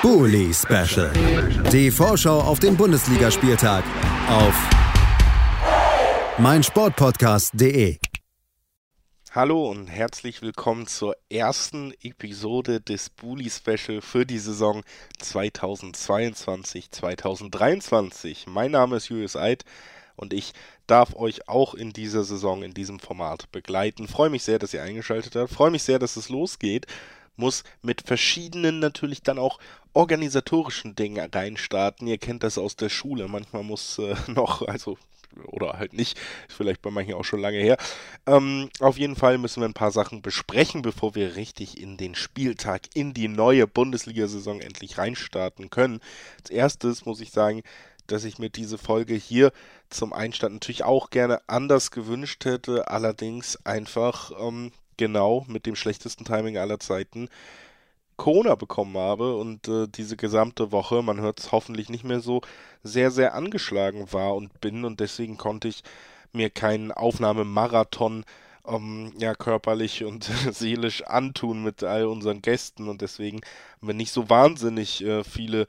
Bully Special. Die Vorschau auf den Bundesligaspieltag auf meinsportpodcast.de. Hallo und herzlich willkommen zur ersten Episode des Bully Special für die Saison 2022-2023. Mein Name ist Julius Eid und ich darf euch auch in dieser Saison in diesem Format begleiten. Freue mich sehr, dass ihr eingeschaltet habt. Freue mich sehr, dass es losgeht muss mit verschiedenen natürlich dann auch organisatorischen Dingen reinstarten. Ihr kennt das aus der Schule. Manchmal muss äh, noch, also oder halt nicht, ist vielleicht bei manchen auch schon lange her. Ähm, auf jeden Fall müssen wir ein paar Sachen besprechen, bevor wir richtig in den Spieltag, in die neue Bundesliga-Saison endlich reinstarten können. Als erstes muss ich sagen, dass ich mir diese Folge hier zum Einstand natürlich auch gerne anders gewünscht hätte, allerdings einfach ähm, genau mit dem schlechtesten Timing aller Zeiten Corona bekommen habe und äh, diese gesamte Woche, man hört es hoffentlich nicht mehr so, sehr, sehr angeschlagen war und bin und deswegen konnte ich mir keinen Aufnahmemarathon ähm, ja, körperlich und seelisch antun mit all unseren Gästen und deswegen haben wir nicht so wahnsinnig äh, viele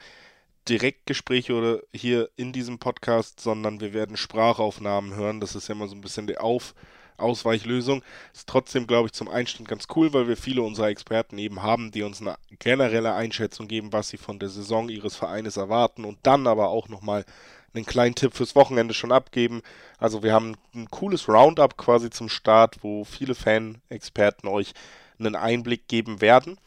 Direktgespräche oder hier in diesem Podcast, sondern wir werden Sprachaufnahmen hören. Das ist ja immer so ein bisschen der Auf- Ausweichlösung. Ist trotzdem, glaube ich, zum Einstand ganz cool, weil wir viele unserer Experten eben haben, die uns eine generelle Einschätzung geben, was sie von der Saison ihres Vereines erwarten und dann aber auch nochmal einen kleinen Tipp fürs Wochenende schon abgeben. Also wir haben ein cooles Roundup quasi zum Start, wo viele Fan-Experten euch einen Einblick geben werden.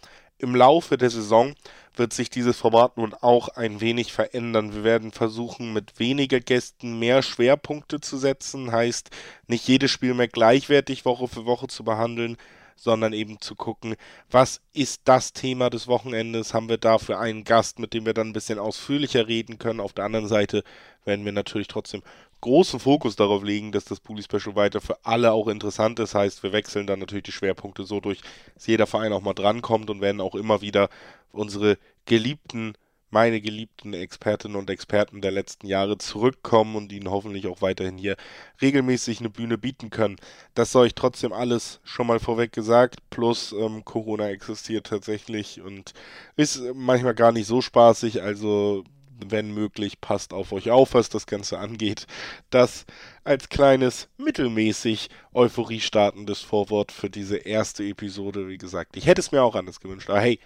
Im Laufe der Saison wird sich dieses Format nun auch ein wenig verändern. Wir werden versuchen, mit weniger Gästen mehr Schwerpunkte zu setzen, heißt nicht jedes Spiel mehr gleichwertig Woche für Woche zu behandeln, sondern eben zu gucken, was ist das Thema des Wochenendes? Haben wir dafür einen Gast, mit dem wir dann ein bisschen ausführlicher reden können? Auf der anderen Seite werden wir natürlich trotzdem großen Fokus darauf legen, dass das Puli Special weiter für alle auch interessant ist. Heißt, wir wechseln dann natürlich die Schwerpunkte so durch, dass jeder Verein auch mal drankommt und werden auch immer wieder unsere geliebten, meine geliebten Expertinnen und Experten der letzten Jahre zurückkommen und ihnen hoffentlich auch weiterhin hier regelmäßig eine Bühne bieten können. Das soll ich trotzdem alles schon mal vorweg gesagt. Plus ähm, Corona existiert tatsächlich und ist manchmal gar nicht so spaßig. Also wenn möglich, passt auf euch auf, was das Ganze angeht. Das als kleines, mittelmäßig Euphorie startendes Vorwort für diese erste Episode. Wie gesagt, ich hätte es mir auch anders gewünscht. Aber hey,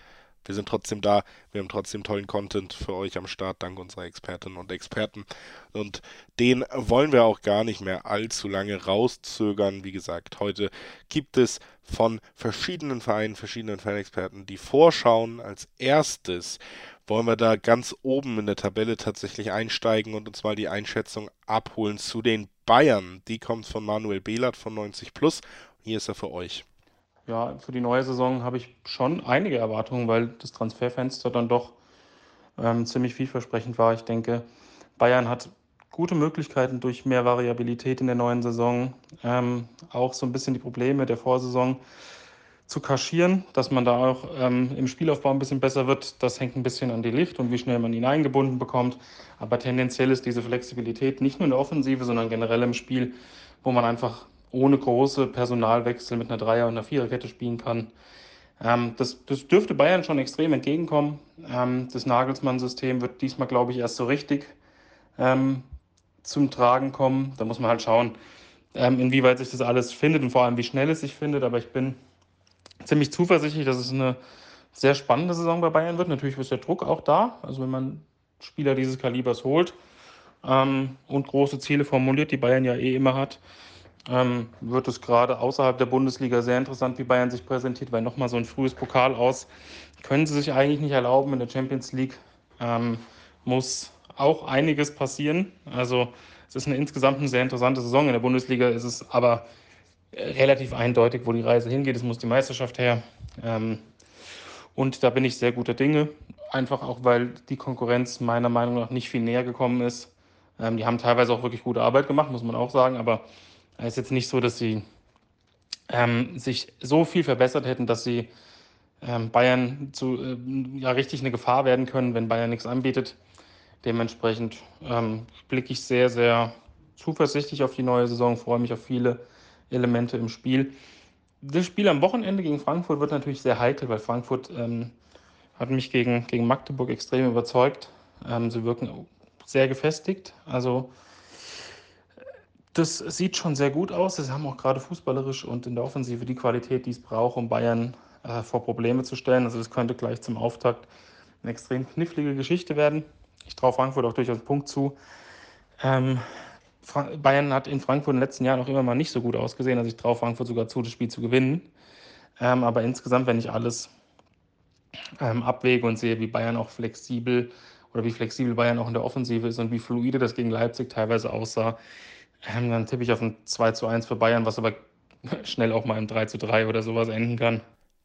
wir sind trotzdem da, wir haben trotzdem tollen Content für euch am Start, dank unserer Expertinnen und Experten. Und den wollen wir auch gar nicht mehr allzu lange rauszögern. Wie gesagt, heute gibt es von verschiedenen Vereinen, verschiedenen Fanexperten die Vorschauen als erstes wollen wir da ganz oben in der Tabelle tatsächlich einsteigen und uns mal die Einschätzung abholen zu den Bayern. Die kommt von Manuel Behlert von 90 Plus. Hier ist er für euch. Ja, für die neue Saison habe ich schon einige Erwartungen, weil das Transferfenster dann doch ähm, ziemlich vielversprechend war. Ich denke, Bayern hat gute Möglichkeiten durch mehr Variabilität in der neuen Saison, ähm, auch so ein bisschen die Probleme der Vorsaison zu kaschieren, dass man da auch ähm, im Spielaufbau ein bisschen besser wird. Das hängt ein bisschen an die Licht und wie schnell man ihn eingebunden bekommt. Aber tendenziell ist diese Flexibilität nicht nur in der Offensive, sondern generell im Spiel, wo man einfach ohne große Personalwechsel mit einer Dreier- und einer Viererkette spielen kann. Ähm, das, das, dürfte Bayern schon extrem entgegenkommen. Ähm, das Nagelsmann-System wird diesmal, glaube ich, erst so richtig ähm, zum Tragen kommen. Da muss man halt schauen, ähm, inwieweit sich das alles findet und vor allem, wie schnell es sich findet. Aber ich bin ziemlich zuversichtlich, dass es eine sehr spannende Saison bei Bayern wird. Natürlich ist der Druck auch da. Also wenn man Spieler dieses Kalibers holt ähm, und große Ziele formuliert, die Bayern ja eh immer hat, ähm, wird es gerade außerhalb der Bundesliga sehr interessant, wie Bayern sich präsentiert, weil nochmal so ein frühes Pokal aus können sie sich eigentlich nicht erlauben. In der Champions League ähm, muss auch einiges passieren. Also es ist eine insgesamt eine sehr interessante Saison. In der Bundesliga ist es aber relativ eindeutig, wo die Reise hingeht. Es muss die Meisterschaft her. Ähm, und da bin ich sehr guter Dinge. Einfach auch, weil die Konkurrenz meiner Meinung nach nicht viel näher gekommen ist. Ähm, die haben teilweise auch wirklich gute Arbeit gemacht, muss man auch sagen. Aber es ist jetzt nicht so, dass sie ähm, sich so viel verbessert hätten, dass sie ähm, Bayern zu äh, ja, richtig eine Gefahr werden können, wenn Bayern nichts anbietet. Dementsprechend ähm, blicke ich sehr, sehr zuversichtlich auf die neue Saison, freue mich auf viele Elemente im Spiel. Das Spiel am Wochenende gegen Frankfurt wird natürlich sehr heikel, weil Frankfurt ähm, hat mich gegen, gegen Magdeburg extrem überzeugt. Ähm, sie wirken sehr gefestigt. Also das sieht schon sehr gut aus. Sie haben auch gerade fußballerisch und in der Offensive die Qualität, die es braucht, um Bayern äh, vor Probleme zu stellen. Also das könnte gleich zum Auftakt eine extrem knifflige Geschichte werden. Ich traue Frankfurt auch durchaus Punkt zu. Ähm, Bayern hat in Frankfurt in den letzten Jahren auch immer mal nicht so gut ausgesehen. Also ich traue Frankfurt sogar zu, das Spiel zu gewinnen. Ähm, aber insgesamt, wenn ich alles ähm, abwäge und sehe, wie Bayern auch flexibel oder wie flexibel Bayern auch in der Offensive ist und wie fluide das gegen Leipzig teilweise aussah, ähm, dann tippe ich auf ein 2 zu 1 für Bayern, was aber schnell auch mal im 3 zu 3 oder sowas enden kann.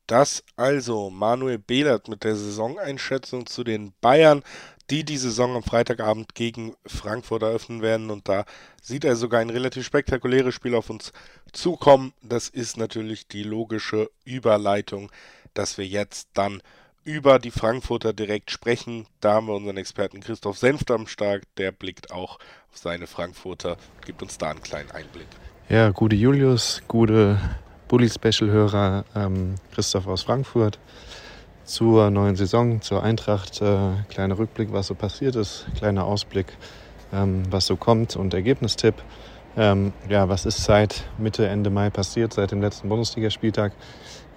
Das also Manuel Behlert mit der Saisoneinschätzung zu den Bayern, die die Saison am Freitagabend gegen Frankfurt eröffnen werden. Und da sieht er sogar ein relativ spektakuläres Spiel auf uns zukommen. Das ist natürlich die logische Überleitung, dass wir jetzt dann über die Frankfurter direkt sprechen. Da haben wir unseren Experten Christoph Senft am Start. Der blickt auch auf seine Frankfurter, gibt uns da einen kleinen Einblick. Ja, gute Julius, gute Bully-Special-Hörer, ähm, Christoph aus Frankfurt zur neuen Saison, zur Eintracht. Äh, kleiner Rückblick, was so passiert ist, kleiner Ausblick, ähm, was so kommt und Ergebnistipp. Ähm, ja, was ist seit Mitte, Ende Mai passiert, seit dem letzten Bundesligaspieltag?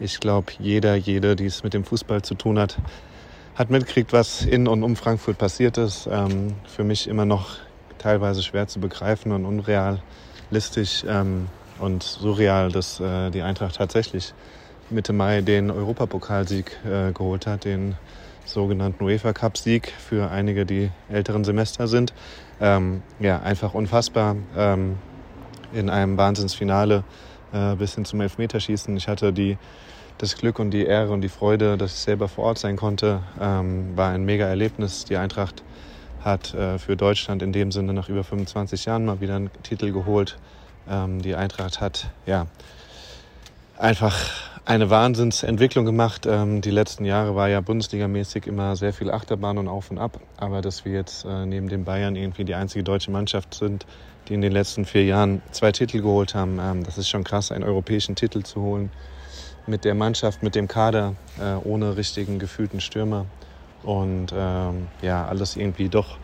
Ich glaube, jeder, jede, die es mit dem Fußball zu tun hat, hat mitgekriegt, was in und um Frankfurt passiert ist. Ähm, für mich immer noch teilweise schwer zu begreifen und unrealistisch ähm, und surreal, dass äh, die Eintracht tatsächlich Mitte Mai den Europapokalsieg äh, geholt hat, den sogenannten UEFA Cup Sieg für einige, die älteren Semester sind. Ähm, ja, einfach unfassbar. Ähm, in einem Wahnsinnsfinale äh, bis hin zum Elfmeterschießen. Ich hatte die, das Glück und die Ehre und die Freude, dass ich selber vor Ort sein konnte. Ähm, war ein mega Erlebnis. Die Eintracht hat äh, für Deutschland in dem Sinne nach über 25 Jahren mal wieder einen Titel geholt. Ähm, die Eintracht hat ja einfach eine Wahnsinnsentwicklung gemacht. Ähm, die letzten Jahre war ja bundesligamäßig immer sehr viel Achterbahn und auf und ab. Aber dass wir jetzt äh, neben den Bayern irgendwie die einzige deutsche Mannschaft sind, die in den letzten vier Jahren zwei Titel geholt haben, ähm, das ist schon krass, einen europäischen Titel zu holen. Mit der Mannschaft, mit dem Kader, äh, ohne richtigen gefühlten Stürmer. Und ähm, ja, alles irgendwie doch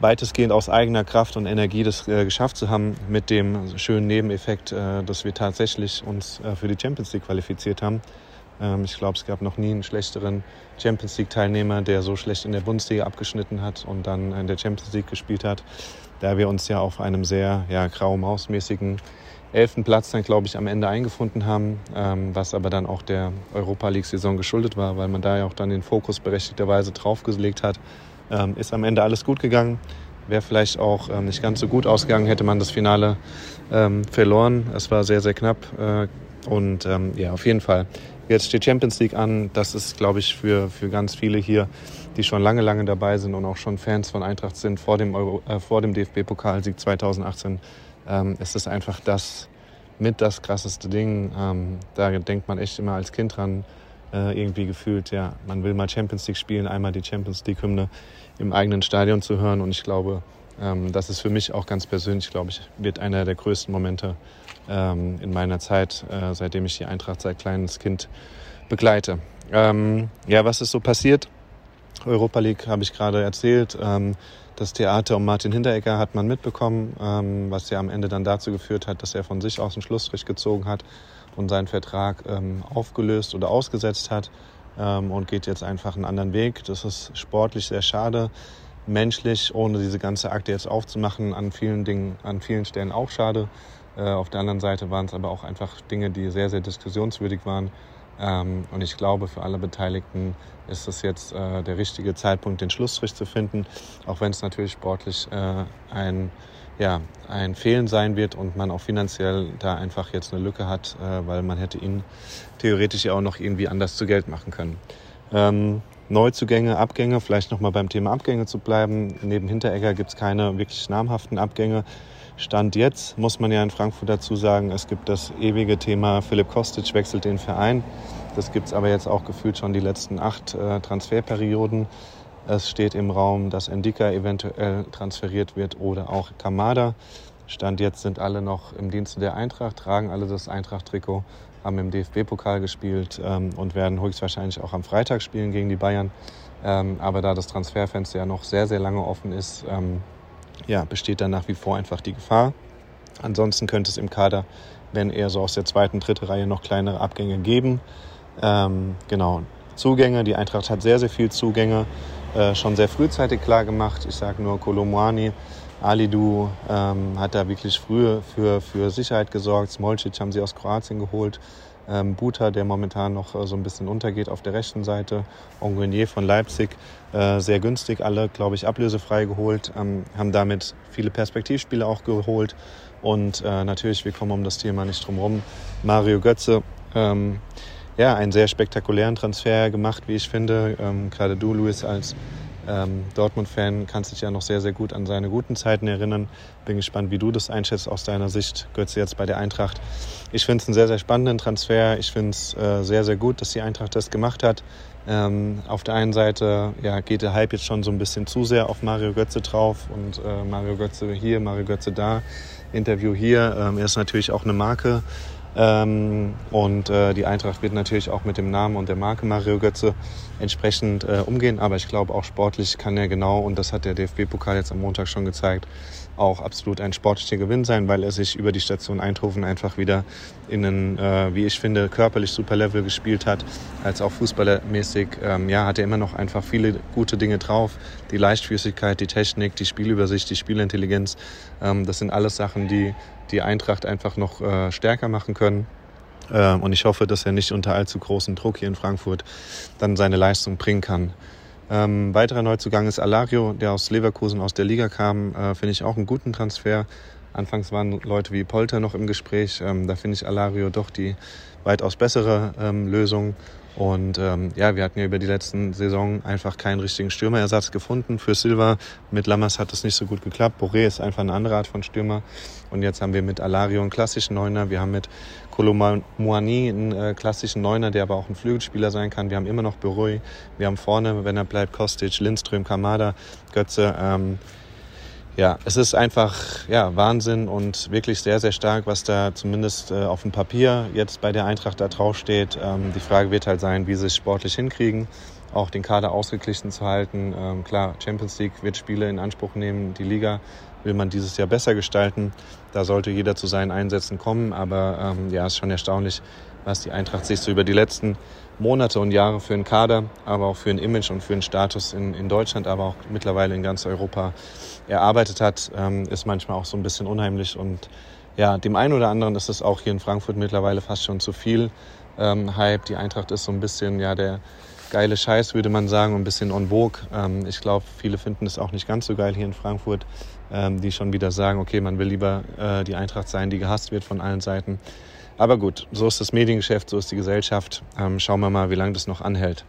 weitestgehend aus eigener Kraft und Energie das äh, geschafft zu haben, mit dem schönen Nebeneffekt, äh, dass wir tatsächlich uns äh, für die Champions League qualifiziert haben. Ähm, ich glaube, es gab noch nie einen schlechteren Champions League-Teilnehmer, der so schlecht in der Bundesliga abgeschnitten hat und dann in der Champions League gespielt hat, da wir uns ja auf einem sehr ja, grau-mausmäßigen elften Platz dann, glaube ich, am Ende eingefunden haben, ähm, was aber dann auch der Europa League-Saison geschuldet war, weil man da ja auch dann den Fokus berechtigterweise draufgelegt hat ähm, ist am Ende alles gut gegangen. Wäre vielleicht auch ähm, nicht ganz so gut ausgegangen, hätte man das Finale ähm, verloren. Es war sehr, sehr knapp. Äh, und ähm, ja, auf jeden Fall. Jetzt steht Champions League an. Das ist, glaube ich, für, für ganz viele hier, die schon lange, lange dabei sind und auch schon Fans von Eintracht sind, vor dem, äh, vor dem DFB-Pokalsieg 2018, ähm, ist es einfach das mit das krasseste Ding. Ähm, da denkt man echt immer als Kind dran äh, irgendwie gefühlt, ja, man will mal Champions League spielen, einmal die Champions League-Hymne im eigenen Stadion zu hören. Und ich glaube, ähm, das ist für mich auch ganz persönlich, glaube ich, wird einer der größten Momente ähm, in meiner Zeit, äh, seitdem ich die Eintracht seit kleines Kind begleite. Ähm, ja, was ist so passiert? Europa League habe ich gerade erzählt. Ähm, das Theater um Martin Hinteregger hat man mitbekommen, ähm, was ja am Ende dann dazu geführt hat, dass er von sich aus einen Schlussstrich gezogen hat und seinen Vertrag ähm, aufgelöst oder ausgesetzt hat ähm, und geht jetzt einfach einen anderen Weg. Das ist sportlich sehr schade. Menschlich, ohne diese ganze Akte jetzt aufzumachen, an vielen Dingen, an vielen Stellen auch schade. Äh, auf der anderen Seite waren es aber auch einfach Dinge, die sehr, sehr diskussionswürdig waren. Ähm, und ich glaube, für alle Beteiligten ist es jetzt äh, der richtige Zeitpunkt, den Schlussstrich zu finden, auch wenn es natürlich sportlich äh, ein ja, ein Fehlen sein wird und man auch finanziell da einfach jetzt eine Lücke hat, äh, weil man hätte ihn theoretisch ja auch noch irgendwie anders zu Geld machen können. Ähm, Neuzugänge, Abgänge, vielleicht nochmal beim Thema Abgänge zu bleiben. Neben Hinteregger gibt es keine wirklich namhaften Abgänge. Stand jetzt muss man ja in Frankfurt dazu sagen, es gibt das ewige Thema, Philipp Kostic wechselt den Verein. Das gibt es aber jetzt auch gefühlt schon die letzten acht äh, Transferperioden. Es steht im Raum, dass Endika eventuell transferiert wird oder auch Kamada. Stand jetzt sind alle noch im Dienste der Eintracht, tragen alle das Eintracht-Trikot. haben im DFB-Pokal gespielt ähm, und werden höchstwahrscheinlich auch am Freitag spielen gegen die Bayern. Ähm, aber da das Transferfenster ja noch sehr, sehr lange offen ist, ähm, ja, besteht da nach wie vor einfach die Gefahr. Ansonsten könnte es im Kader, wenn eher so aus der zweiten, dritten Reihe noch kleinere Abgänge geben. Ähm, genau, Zugänge. Die Eintracht hat sehr, sehr viel Zugänge. Äh, schon sehr frühzeitig klar gemacht. Ich sage nur Kolomoani, Alidu ähm, hat da wirklich früh für, für Sicherheit gesorgt. Smolcic haben sie aus Kroatien geholt. Ähm, Buta, der momentan noch äh, so ein bisschen untergeht auf der rechten Seite. Onguenier von Leipzig, äh, sehr günstig, alle, glaube ich, ablösefrei geholt. Ähm, haben damit viele Perspektivspiele auch geholt. Und äh, natürlich, wir kommen um das Thema nicht drum herum. Mario Götze, ähm, ja, einen sehr spektakulären Transfer gemacht, wie ich finde. Ähm, gerade du, Luis, als ähm, Dortmund-Fan kannst dich ja noch sehr, sehr gut an seine guten Zeiten erinnern. Bin gespannt, wie du das einschätzt aus deiner Sicht. Götze jetzt bei der Eintracht. Ich finde es einen sehr, sehr spannenden Transfer. Ich finde es äh, sehr, sehr gut, dass die Eintracht das gemacht hat. Ähm, auf der einen Seite ja, geht der Hype jetzt schon so ein bisschen zu sehr auf Mario Götze drauf und äh, Mario Götze hier, Mario Götze da, Interview hier. Ähm, er ist natürlich auch eine Marke. Ähm, und äh, die Eintracht wird natürlich auch mit dem Namen und der Marke Mario Götze entsprechend äh, umgehen. Aber ich glaube, auch sportlich kann er genau, und das hat der DFB-Pokal jetzt am Montag schon gezeigt, auch absolut ein sportlicher Gewinn sein, weil er sich über die Station Eindhoven einfach wieder in einen, äh, wie ich finde, körperlich super Level gespielt hat, als auch fußballermäßig. Ähm, ja, hat er immer noch einfach viele gute Dinge drauf. Die Leichtfüßigkeit, die Technik, die Spielübersicht, die Spielintelligenz. Ähm, das sind alles Sachen, die die Eintracht einfach noch äh, stärker machen können. Äh, und ich hoffe, dass er nicht unter allzu großem Druck hier in Frankfurt dann seine Leistung bringen kann. Ähm, weiterer Neuzugang ist Alario, der aus Leverkusen aus der Liga kam. Äh, finde ich auch einen guten Transfer. Anfangs waren Leute wie Polter noch im Gespräch. Ähm, da finde ich Alario doch die weitaus bessere ähm, Lösung. Und ähm, ja, wir hatten ja über die letzten Saison einfach keinen richtigen Stürmerersatz gefunden. Für Silva mit Lammers hat das nicht so gut geklappt. Boré ist einfach eine andere Art von Stürmer. Und jetzt haben wir mit Alario einen klassischen Neuner. Wir haben mit Kolomoani einen äh, klassischen Neuner, der aber auch ein Flügelspieler sein kann. Wir haben immer noch Berui. Wir haben vorne, wenn er bleibt, Kostic, Lindström, Kamada, Götze. Ähm, ja, es ist einfach ja, Wahnsinn und wirklich sehr, sehr stark, was da zumindest äh, auf dem Papier jetzt bei der Eintracht da draufsteht. Ähm, die Frage wird halt sein, wie sie es sportlich hinkriegen, auch den Kader ausgeglichen zu halten. Ähm, klar, Champions League wird Spiele in Anspruch nehmen, die Liga will man dieses Jahr besser gestalten. Da sollte jeder zu seinen Einsätzen kommen, aber ähm, ja, ist schon erstaunlich, was die Eintracht sich so über die letzten Monate und Jahre für einen Kader, aber auch für ein Image und für einen Status in, in Deutschland, aber auch mittlerweile in ganz Europa erarbeitet hat, ähm, ist manchmal auch so ein bisschen unheimlich. Und ja, dem einen oder anderen ist es auch hier in Frankfurt mittlerweile fast schon zu viel ähm, Hype. Die Eintracht ist so ein bisschen ja der geile Scheiß, würde man sagen, ein bisschen on vogue. Ähm, ich glaube, viele finden es auch nicht ganz so geil hier in Frankfurt, ähm, die schon wieder sagen, okay, man will lieber äh, die Eintracht sein, die gehasst wird von allen Seiten. Aber gut, so ist das Mediengeschäft, so ist die Gesellschaft. Ähm, schauen wir mal, wie lange das noch anhält.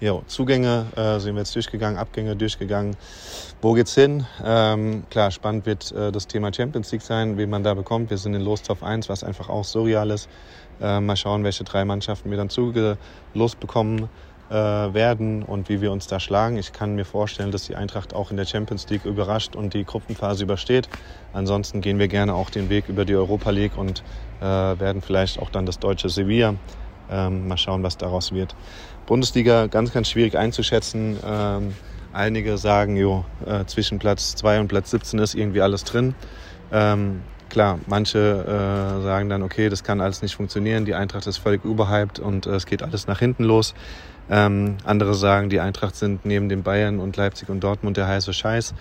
Jo, Zugänge äh, sind wir jetzt durchgegangen, Abgänge durchgegangen. Wo geht's hin? Ähm, klar, spannend wird äh, das Thema Champions League sein, wen man da bekommt. Wir sind in Lostopf 1, was einfach auch surreal ist. Äh, mal schauen, welche drei Mannschaften wir dann zugelost bekommen äh, werden und wie wir uns da schlagen. Ich kann mir vorstellen, dass die Eintracht auch in der Champions League überrascht und die Gruppenphase übersteht. Ansonsten gehen wir gerne auch den Weg über die Europa League und äh, werden vielleicht auch dann das deutsche Sevilla. Ähm, mal schauen, was daraus wird. Bundesliga ganz, ganz schwierig einzuschätzen. Ähm, einige sagen, jo, äh, zwischen Platz 2 und Platz 17 ist irgendwie alles drin. Ähm, klar, manche äh, sagen dann, okay, das kann alles nicht funktionieren, die Eintracht ist völlig überhyped und äh, es geht alles nach hinten los. Ähm, andere sagen, die Eintracht sind neben den Bayern und Leipzig und Dortmund der heiße Scheiß.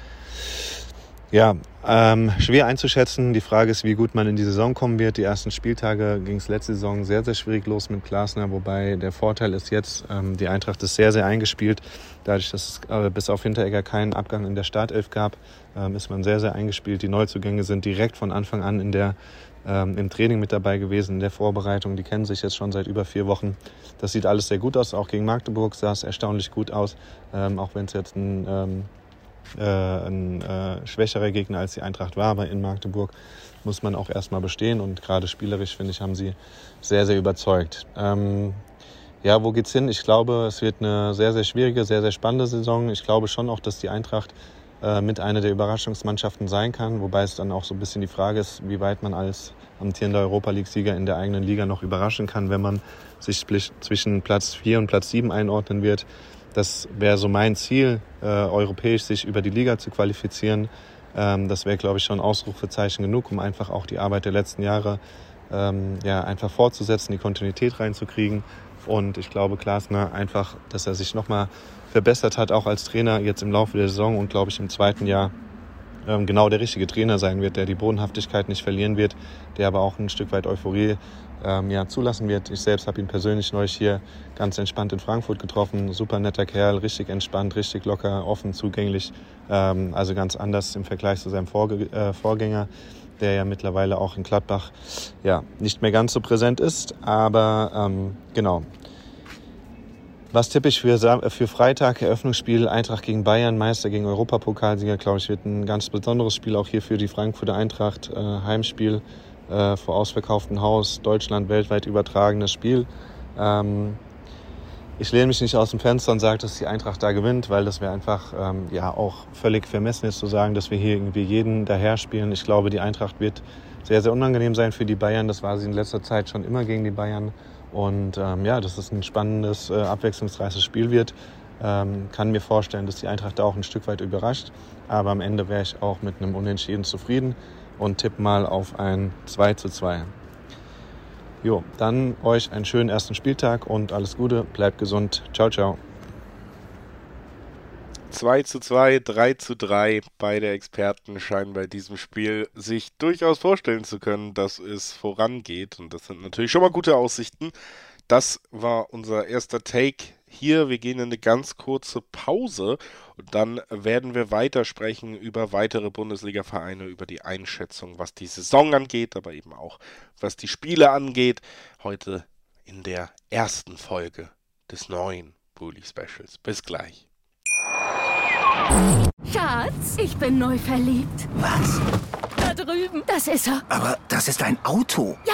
Ja, ähm, schwer einzuschätzen. Die Frage ist, wie gut man in die Saison kommen wird. Die ersten Spieltage ging es letzte Saison sehr, sehr schwierig los mit Glasner, wobei der Vorteil ist jetzt, ähm, die Eintracht ist sehr, sehr eingespielt. Dadurch, dass es äh, bis auf Hinteregger keinen Abgang in der Startelf gab, ähm, ist man sehr, sehr eingespielt. Die Neuzugänge sind direkt von Anfang an in der, ähm, im Training mit dabei gewesen, in der Vorbereitung. Die kennen sich jetzt schon seit über vier Wochen. Das sieht alles sehr gut aus. Auch gegen Magdeburg sah es erstaunlich gut aus, ähm, auch wenn es jetzt ein ähm, äh, ein äh, schwächerer Gegner als die Eintracht war, aber in Magdeburg muss man auch erstmal bestehen und gerade spielerisch, finde ich, haben sie sehr, sehr überzeugt. Ähm, ja, wo geht's hin? Ich glaube, es wird eine sehr, sehr schwierige, sehr, sehr spannende Saison. Ich glaube schon auch, dass die Eintracht äh, mit einer der Überraschungsmannschaften sein kann, wobei es dann auch so ein bisschen die Frage ist, wie weit man als amtierender Europa League-Sieger in der eigenen Liga noch überraschen kann, wenn man sich zwischen Platz 4 und Platz 7 einordnen wird. Das wäre so mein Ziel, äh, europäisch sich über die Liga zu qualifizieren. Ähm, das wäre, glaube ich, schon Ausrufezeichen genug, um einfach auch die Arbeit der letzten Jahre ähm, ja, einfach fortzusetzen, die Kontinuität reinzukriegen. Und ich glaube, Klasner einfach, dass er sich nochmal verbessert hat, auch als Trainer jetzt im Laufe der Saison und, glaube ich, im zweiten Jahr ähm, genau der richtige Trainer sein wird, der die Bodenhaftigkeit nicht verlieren wird, der aber auch ein Stück weit Euphorie ähm, ja, zulassen wird. Ich selbst habe ihn persönlich neulich hier ganz entspannt in Frankfurt getroffen. Super netter Kerl, richtig entspannt, richtig locker, offen, zugänglich. Ähm, also ganz anders im Vergleich zu seinem Vorge äh, Vorgänger, der ja mittlerweile auch in Gladbach ja, nicht mehr ganz so präsent ist. Aber ähm, genau. Was tippe ich für, für Freitag? Eröffnungsspiel Eintracht gegen Bayern, Meister gegen Europapokalsieger. Glaube ich, wird ein ganz besonderes Spiel auch hier für die Frankfurter Eintracht. Äh, Heimspiel äh, vor ausverkauftem Haus, Deutschland weltweit übertragenes Spiel. Ähm, ich lehne mich nicht aus dem Fenster und sage, dass die Eintracht da gewinnt, weil das wäre einfach ähm, ja auch völlig vermessen ist zu sagen, dass wir hier irgendwie jeden daher spielen. Ich glaube, die Eintracht wird sehr, sehr unangenehm sein für die Bayern. Das war sie in letzter Zeit schon immer gegen die Bayern. Und ähm, ja, dass es ein spannendes, äh, abwechslungsreiches Spiel wird. Ähm, kann mir vorstellen, dass die Eintracht da auch ein Stück weit überrascht. Aber am Ende wäre ich auch mit einem Unentschieden zufrieden und tippe mal auf ein 2 zu 2. Jo, dann euch einen schönen ersten Spieltag und alles Gute, bleibt gesund. Ciao, ciao. 2 zu 2, 3 zu 3. Beide Experten scheinen bei diesem Spiel sich durchaus vorstellen zu können, dass es vorangeht. Und das sind natürlich schon mal gute Aussichten. Das war unser erster Take hier. Wir gehen in eine ganz kurze Pause und dann werden wir weitersprechen über weitere Bundesliga-Vereine, über die Einschätzung, was die Saison angeht, aber eben auch was die Spiele angeht. Heute in der ersten Folge des neuen Bully Specials. Bis gleich. Schatz, ich bin neu verliebt. Was? Da drüben. Das ist er. Aber das ist ein Auto. Ja,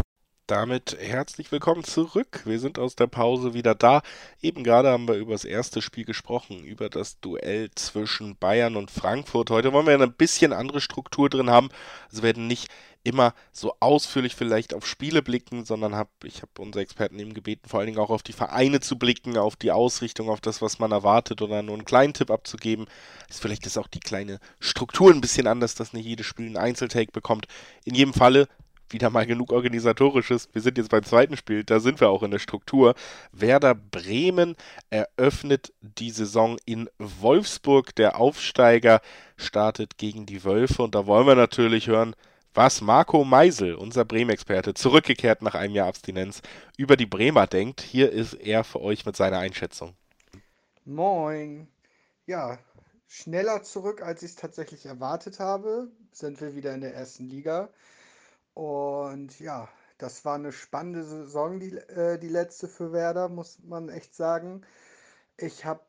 Damit herzlich willkommen zurück. Wir sind aus der Pause wieder da. Eben gerade haben wir über das erste Spiel gesprochen, über das Duell zwischen Bayern und Frankfurt. Heute wollen wir eine bisschen andere Struktur drin haben. Also werden nicht immer so ausführlich vielleicht auf Spiele blicken, sondern hab, ich habe unsere Experten eben gebeten, vor allen Dingen auch auf die Vereine zu blicken, auf die Ausrichtung, auf das, was man erwartet oder nur einen kleinen Tipp abzugeben. Ist vielleicht ist auch die kleine Struktur ein bisschen anders, dass nicht jedes Spiel einen Einzeltake bekommt. In jedem Falle wieder mal genug organisatorisches. Wir sind jetzt beim zweiten Spiel, da sind wir auch in der Struktur. Werder Bremen eröffnet die Saison in Wolfsburg. Der Aufsteiger startet gegen die Wölfe und da wollen wir natürlich hören, was Marco Meisel, unser Bremen-Experte, zurückgekehrt nach einem Jahr Abstinenz, über die Bremer denkt. Hier ist er für euch mit seiner Einschätzung. Moin. Ja, schneller zurück, als ich es tatsächlich erwartet habe, sind wir wieder in der ersten Liga. Und ja, das war eine spannende Saison, die, äh, die letzte für Werder, muss man echt sagen. Ich habe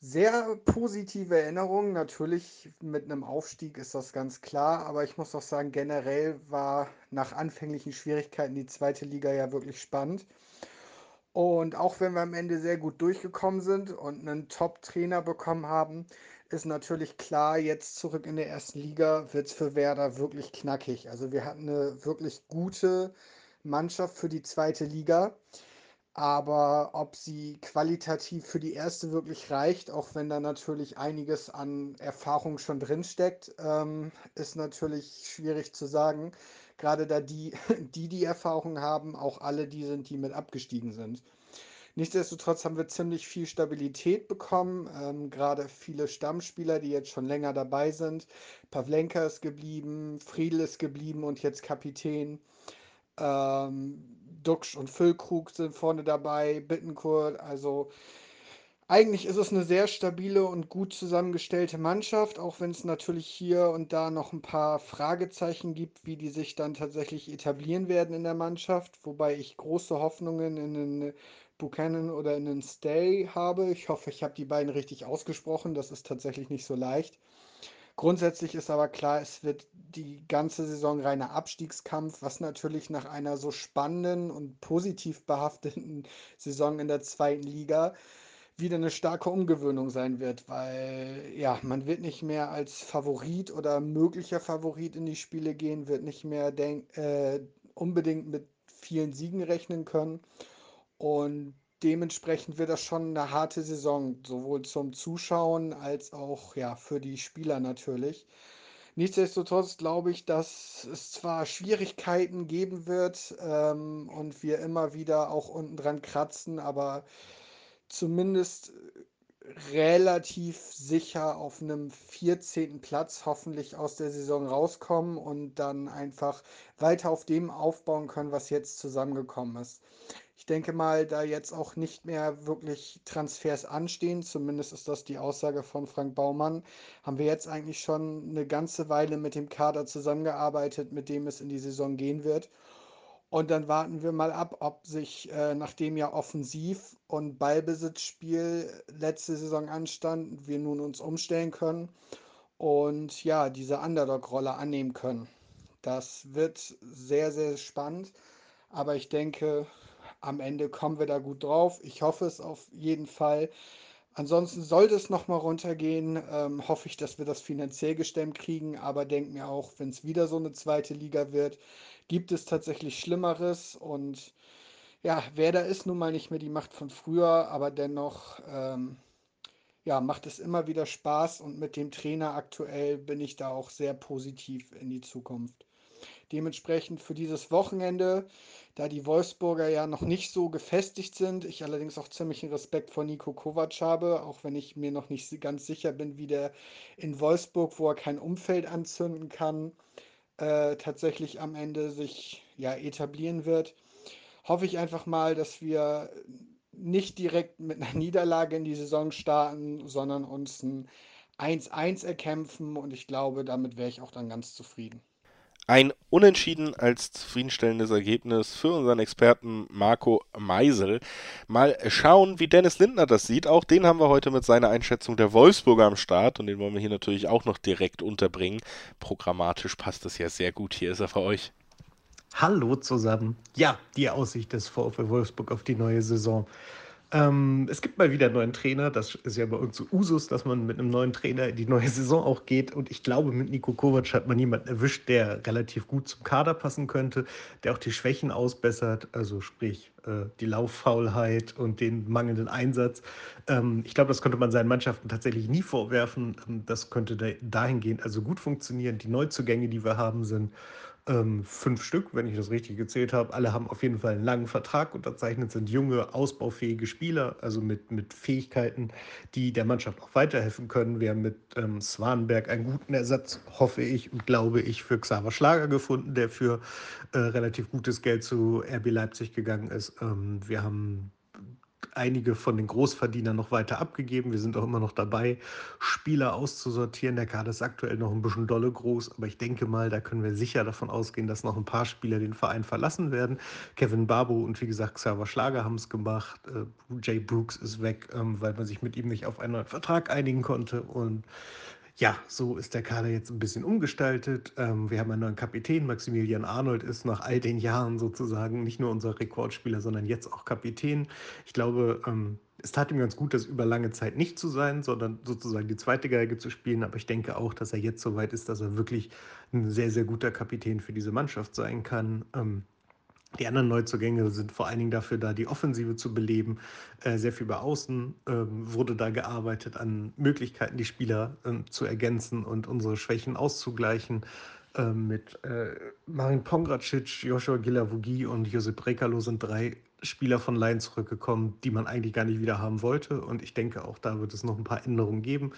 sehr positive Erinnerungen. Natürlich mit einem Aufstieg ist das ganz klar, aber ich muss auch sagen, generell war nach anfänglichen Schwierigkeiten die zweite Liga ja wirklich spannend. Und auch wenn wir am Ende sehr gut durchgekommen sind und einen Top-Trainer bekommen haben, ist natürlich klar, jetzt zurück in der ersten Liga wird es für Werder wirklich knackig. Also wir hatten eine wirklich gute Mannschaft für die zweite Liga. Aber ob sie qualitativ für die erste wirklich reicht, auch wenn da natürlich einiges an Erfahrung schon drinsteckt, ähm, ist natürlich schwierig zu sagen. Gerade da die, die die Erfahrung haben, auch alle die sind, die mit abgestiegen sind. Nichtsdestotrotz haben wir ziemlich viel Stabilität bekommen. Ähm, gerade viele Stammspieler, die jetzt schon länger dabei sind. Pavlenka ist geblieben, Friedl ist geblieben und jetzt Kapitän. Ähm, Duxch und Füllkrug sind vorne dabei, Bittenkurt. Also eigentlich ist es eine sehr stabile und gut zusammengestellte Mannschaft, auch wenn es natürlich hier und da noch ein paar Fragezeichen gibt, wie die sich dann tatsächlich etablieren werden in der Mannschaft. Wobei ich große Hoffnungen in den Buchanan oder in den Stay habe. Ich hoffe, ich habe die beiden richtig ausgesprochen. Das ist tatsächlich nicht so leicht. Grundsätzlich ist aber klar, es wird die ganze Saison reiner Abstiegskampf, was natürlich nach einer so spannenden und positiv behafteten Saison in der zweiten Liga wieder eine starke Umgewöhnung sein wird, weil ja, man wird nicht mehr als Favorit oder möglicher Favorit in die Spiele gehen, wird nicht mehr denk, äh, unbedingt mit vielen Siegen rechnen können. Und dementsprechend wird das schon eine harte Saison, sowohl zum Zuschauen als auch ja, für die Spieler natürlich. Nichtsdestotrotz glaube ich, dass es zwar Schwierigkeiten geben wird ähm, und wir immer wieder auch unten dran kratzen, aber zumindest relativ sicher auf einem 14. Platz hoffentlich aus der Saison rauskommen und dann einfach weiter auf dem aufbauen können, was jetzt zusammengekommen ist. Ich denke mal, da jetzt auch nicht mehr wirklich Transfers anstehen, zumindest ist das die Aussage von Frank Baumann, haben wir jetzt eigentlich schon eine ganze Weile mit dem Kader zusammengearbeitet, mit dem es in die Saison gehen wird. Und dann warten wir mal ab, ob sich, äh, nachdem ja Offensiv- und Ballbesitzspiel letzte Saison anstand, wir nun uns umstellen können und ja, diese Underdog-Rolle annehmen können. Das wird sehr, sehr spannend, aber ich denke, am Ende kommen wir da gut drauf. Ich hoffe es auf jeden Fall. Ansonsten sollte es nochmal runtergehen, ähm, hoffe ich, dass wir das finanziell gestemmt kriegen, aber denke mir auch, wenn es wieder so eine zweite Liga wird, gibt es tatsächlich Schlimmeres und ja, Werder ist nun mal nicht mehr die Macht von früher, aber dennoch ähm, ja, macht es immer wieder Spaß und mit dem Trainer aktuell bin ich da auch sehr positiv in die Zukunft. Dementsprechend für dieses Wochenende, da die Wolfsburger ja noch nicht so gefestigt sind, ich allerdings auch ziemlichen Respekt vor Nico Kovac habe, auch wenn ich mir noch nicht ganz sicher bin, wie der in Wolfsburg, wo er kein Umfeld anzünden kann, äh, tatsächlich am Ende sich ja etablieren wird, hoffe ich einfach mal, dass wir nicht direkt mit einer Niederlage in die Saison starten, sondern uns ein 1-1 erkämpfen und ich glaube, damit wäre ich auch dann ganz zufrieden. Ein Unentschieden als zufriedenstellendes Ergebnis für unseren Experten Marco Meisel. Mal schauen, wie Dennis Lindner das sieht. Auch den haben wir heute mit seiner Einschätzung der Wolfsburger am Start und den wollen wir hier natürlich auch noch direkt unterbringen. Programmatisch passt das ja sehr gut. Hier ist er für euch. Hallo zusammen. Ja, die Aussicht des VfL Wolfsburg auf die neue Saison. Ähm, es gibt mal wieder einen neuen Trainer. Das ist ja bei uns so Usus, dass man mit einem neuen Trainer in die neue Saison auch geht. Und ich glaube, mit Nico Kovac hat man jemanden erwischt, der relativ gut zum Kader passen könnte, der auch die Schwächen ausbessert, also sprich äh, die Lauffaulheit und den mangelnden Einsatz. Ähm, ich glaube, das könnte man seinen Mannschaften tatsächlich nie vorwerfen. Ähm, das könnte dahingehend also gut funktionieren. Die Neuzugänge, die wir haben, sind ähm, fünf Stück, wenn ich das richtig gezählt habe. Alle haben auf jeden Fall einen langen Vertrag unterzeichnet, sind junge, ausbaufähige Spieler, also mit, mit Fähigkeiten, die der Mannschaft auch weiterhelfen können. Wir haben mit ähm, Swanenberg einen guten Ersatz, hoffe ich und glaube ich, für Xaver Schlager gefunden, der für äh, relativ gutes Geld zu RB Leipzig gegangen ist. Ähm, wir haben einige von den Großverdienern noch weiter abgegeben. Wir sind auch immer noch dabei, Spieler auszusortieren. Der Kader ist aktuell noch ein bisschen dolle groß, aber ich denke mal, da können wir sicher davon ausgehen, dass noch ein paar Spieler den Verein verlassen werden. Kevin Barbo und wie gesagt Xaver Schlager haben es gemacht. Äh, Jay Brooks ist weg, ähm, weil man sich mit ihm nicht auf einen neuen Vertrag einigen konnte und ja, so ist der Kader jetzt ein bisschen umgestaltet. Ähm, wir haben einen neuen Kapitän. Maximilian Arnold ist nach all den Jahren sozusagen nicht nur unser Rekordspieler, sondern jetzt auch Kapitän. Ich glaube, ähm, es tat ihm ganz gut, das über lange Zeit nicht zu sein, sondern sozusagen die zweite Geige zu spielen. Aber ich denke auch, dass er jetzt so weit ist, dass er wirklich ein sehr, sehr guter Kapitän für diese Mannschaft sein kann. Ähm, die anderen Neuzugänge sind vor allen Dingen dafür da, die Offensive zu beleben. Äh, sehr viel bei Außen ähm, wurde da gearbeitet an Möglichkeiten, die Spieler ähm, zu ergänzen und unsere Schwächen auszugleichen. Ähm, mit äh, Marin Pongracic, Joshua Gilavugi und Josep Rekalo sind drei Spieler von Laien zurückgekommen, die man eigentlich gar nicht wieder haben wollte. Und ich denke, auch da wird es noch ein paar Änderungen geben.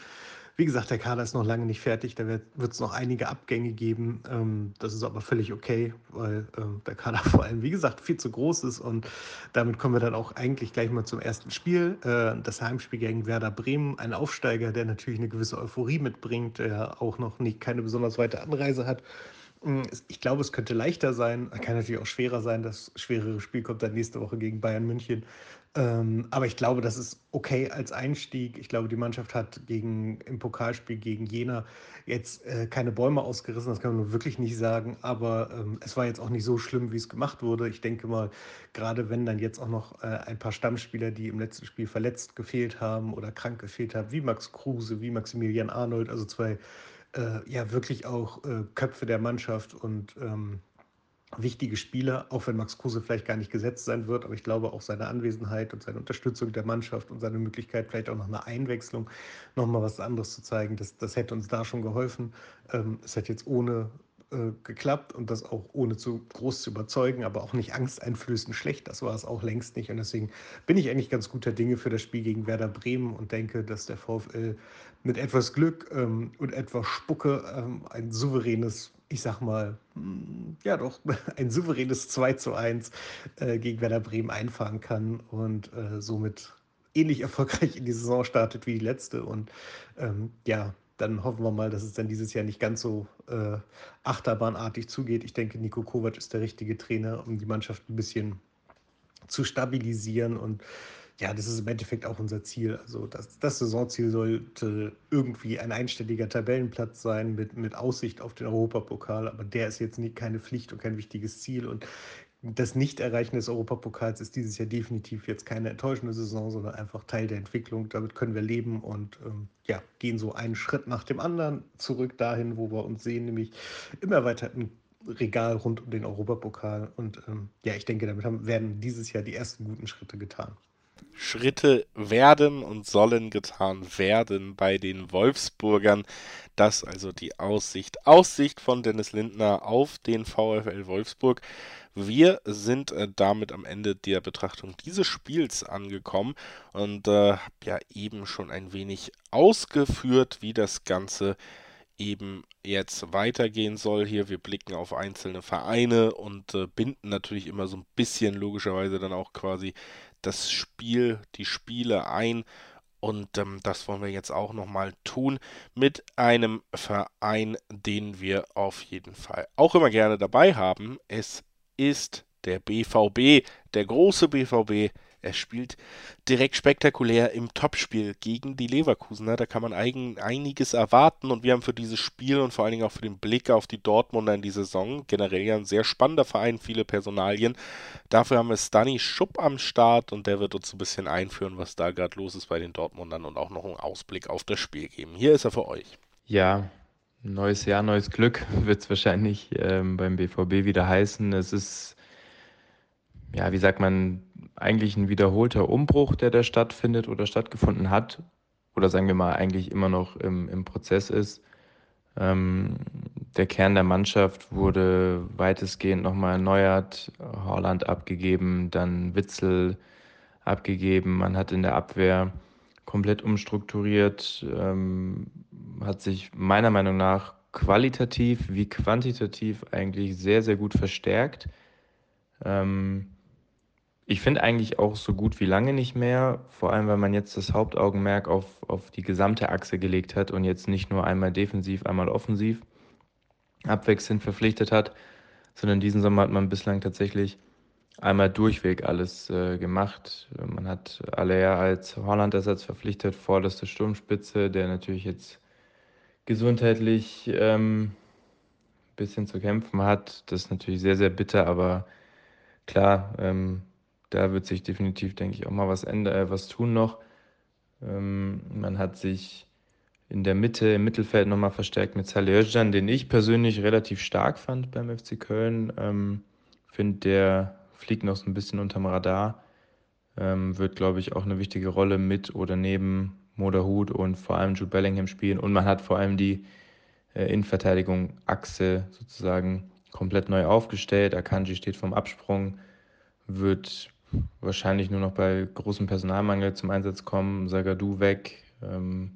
Wie gesagt, der Kader ist noch lange nicht fertig. Da wird es noch einige Abgänge geben. Ähm, das ist aber völlig okay, weil äh, der Kader vor allem, wie gesagt, viel zu groß ist. Und damit kommen wir dann auch eigentlich gleich mal zum ersten Spiel. Äh, das Heimspiel gegen Werder Bremen. Ein Aufsteiger, der natürlich eine gewisse Euphorie mitbringt, der auch noch nicht keine besonders weite Anreise hat. Hm, ich glaube, es könnte leichter sein. Kann natürlich auch schwerer sein. Das schwerere Spiel kommt dann nächste Woche gegen Bayern München. Ähm, aber ich glaube, das ist okay als Einstieg. Ich glaube, die Mannschaft hat gegen, im Pokalspiel gegen Jena jetzt äh, keine Bäume ausgerissen, das kann man nur wirklich nicht sagen. Aber ähm, es war jetzt auch nicht so schlimm, wie es gemacht wurde. Ich denke mal, gerade wenn dann jetzt auch noch äh, ein paar Stammspieler, die im letzten Spiel verletzt gefehlt haben oder krank gefehlt haben, wie Max Kruse, wie Maximilian Arnold, also zwei äh, ja wirklich auch äh, Köpfe der Mannschaft und ähm, wichtige Spieler, auch wenn Max Kruse vielleicht gar nicht gesetzt sein wird, aber ich glaube auch seine Anwesenheit und seine Unterstützung der Mannschaft und seine Möglichkeit, vielleicht auch noch eine Einwechslung, nochmal was anderes zu zeigen, das, das hätte uns da schon geholfen. Ähm, es hat jetzt ohne äh, geklappt und das auch ohne zu groß zu überzeugen, aber auch nicht angsteinflößend schlecht. Das war es auch längst nicht. Und deswegen bin ich eigentlich ganz guter Dinge für das Spiel gegen Werder Bremen und denke, dass der VfL mit etwas Glück ähm, und etwas Spucke ähm, ein souveränes, ich sag mal, hm, ja doch, ein souveränes 2 zu 1 äh, gegen Werder Bremen einfahren kann und äh, somit ähnlich erfolgreich in die Saison startet wie die letzte. Und ähm, ja, dann hoffen wir mal, dass es dann dieses Jahr nicht ganz so äh, achterbahnartig zugeht. Ich denke, Nico Kovac ist der richtige Trainer, um die Mannschaft ein bisschen zu stabilisieren. Und ja, das ist im Endeffekt auch unser Ziel. Also das, das Saisonziel sollte irgendwie ein einstelliger Tabellenplatz sein mit, mit Aussicht auf den Europapokal. Aber der ist jetzt nie, keine Pflicht und kein wichtiges Ziel. Und das Nicht-Erreichen des Europapokals ist dieses Jahr definitiv jetzt keine enttäuschende Saison, sondern einfach Teil der Entwicklung. Damit können wir leben und ähm, ja, gehen so einen Schritt nach dem anderen zurück dahin, wo wir uns sehen, nämlich im erweiterten Regal rund um den Europapokal. Und ähm, ja, ich denke, damit haben, werden dieses Jahr die ersten guten Schritte getan. Schritte werden und sollen getan werden bei den Wolfsburgern. Das also die Aussicht. Aussicht von Dennis Lindner auf den VfL Wolfsburg. Wir sind äh, damit am Ende der Betrachtung dieses Spiels angekommen und äh, habe ja eben schon ein wenig ausgeführt, wie das Ganze eben jetzt weitergehen soll. Hier, wir blicken auf einzelne Vereine und äh, binden natürlich immer so ein bisschen logischerweise dann auch quasi das Spiel, die Spiele ein. Und ähm, das wollen wir jetzt auch nochmal tun mit einem Verein, den wir auf jeden Fall auch immer gerne dabei haben. Es ist der BVB, der große BVB. Er spielt direkt spektakulär im Topspiel gegen die Leverkusener. Da kann man eigen, einiges erwarten und wir haben für dieses Spiel und vor allen Dingen auch für den Blick auf die Dortmunder in die Saison generell ja ein sehr spannender Verein, viele Personalien. Dafür haben wir Stani Schupp am Start und der wird uns ein bisschen einführen, was da gerade los ist bei den Dortmundern und auch noch einen Ausblick auf das Spiel geben. Hier ist er für euch. Ja, Neues Jahr, neues Glück wird es wahrscheinlich ähm, beim BVB wieder heißen. Es ist, ja, wie sagt man, eigentlich ein wiederholter Umbruch, der da stattfindet oder stattgefunden hat. Oder sagen wir mal, eigentlich immer noch im, im Prozess ist. Ähm, der Kern der Mannschaft wurde weitestgehend nochmal erneuert, Holland abgegeben, dann Witzel abgegeben. Man hat in der Abwehr komplett umstrukturiert, ähm, hat sich meiner Meinung nach qualitativ wie quantitativ eigentlich sehr, sehr gut verstärkt. Ähm, ich finde eigentlich auch so gut wie lange nicht mehr, vor allem weil man jetzt das Hauptaugenmerk auf, auf die gesamte Achse gelegt hat und jetzt nicht nur einmal defensiv, einmal offensiv abwechselnd verpflichtet hat, sondern diesen Sommer hat man bislang tatsächlich einmal durchweg alles äh, gemacht. Man hat Aller als Holland-Ersatz verpflichtet, vorderste Sturmspitze, der natürlich jetzt gesundheitlich ein ähm, bisschen zu kämpfen hat. Das ist natürlich sehr, sehr bitter, aber klar, ähm, da wird sich definitiv, denke ich, auch mal was, ändern, äh, was tun noch. Ähm, man hat sich in der Mitte, im Mittelfeld nochmal verstärkt mit Salih den ich persönlich relativ stark fand beim FC Köln. Ähm, Finde, der fliegt noch so ein bisschen unterm Radar. Ähm, wird, glaube ich, auch eine wichtige Rolle mit oder neben Moderhut und vor allem Jude Bellingham spielen. Und man hat vor allem die äh, Innenverteidigung Achse sozusagen komplett neu aufgestellt. Akanji steht vom Absprung, wird wahrscheinlich nur noch bei großem Personalmangel zum Einsatz kommen. Sagadu weg, ähm,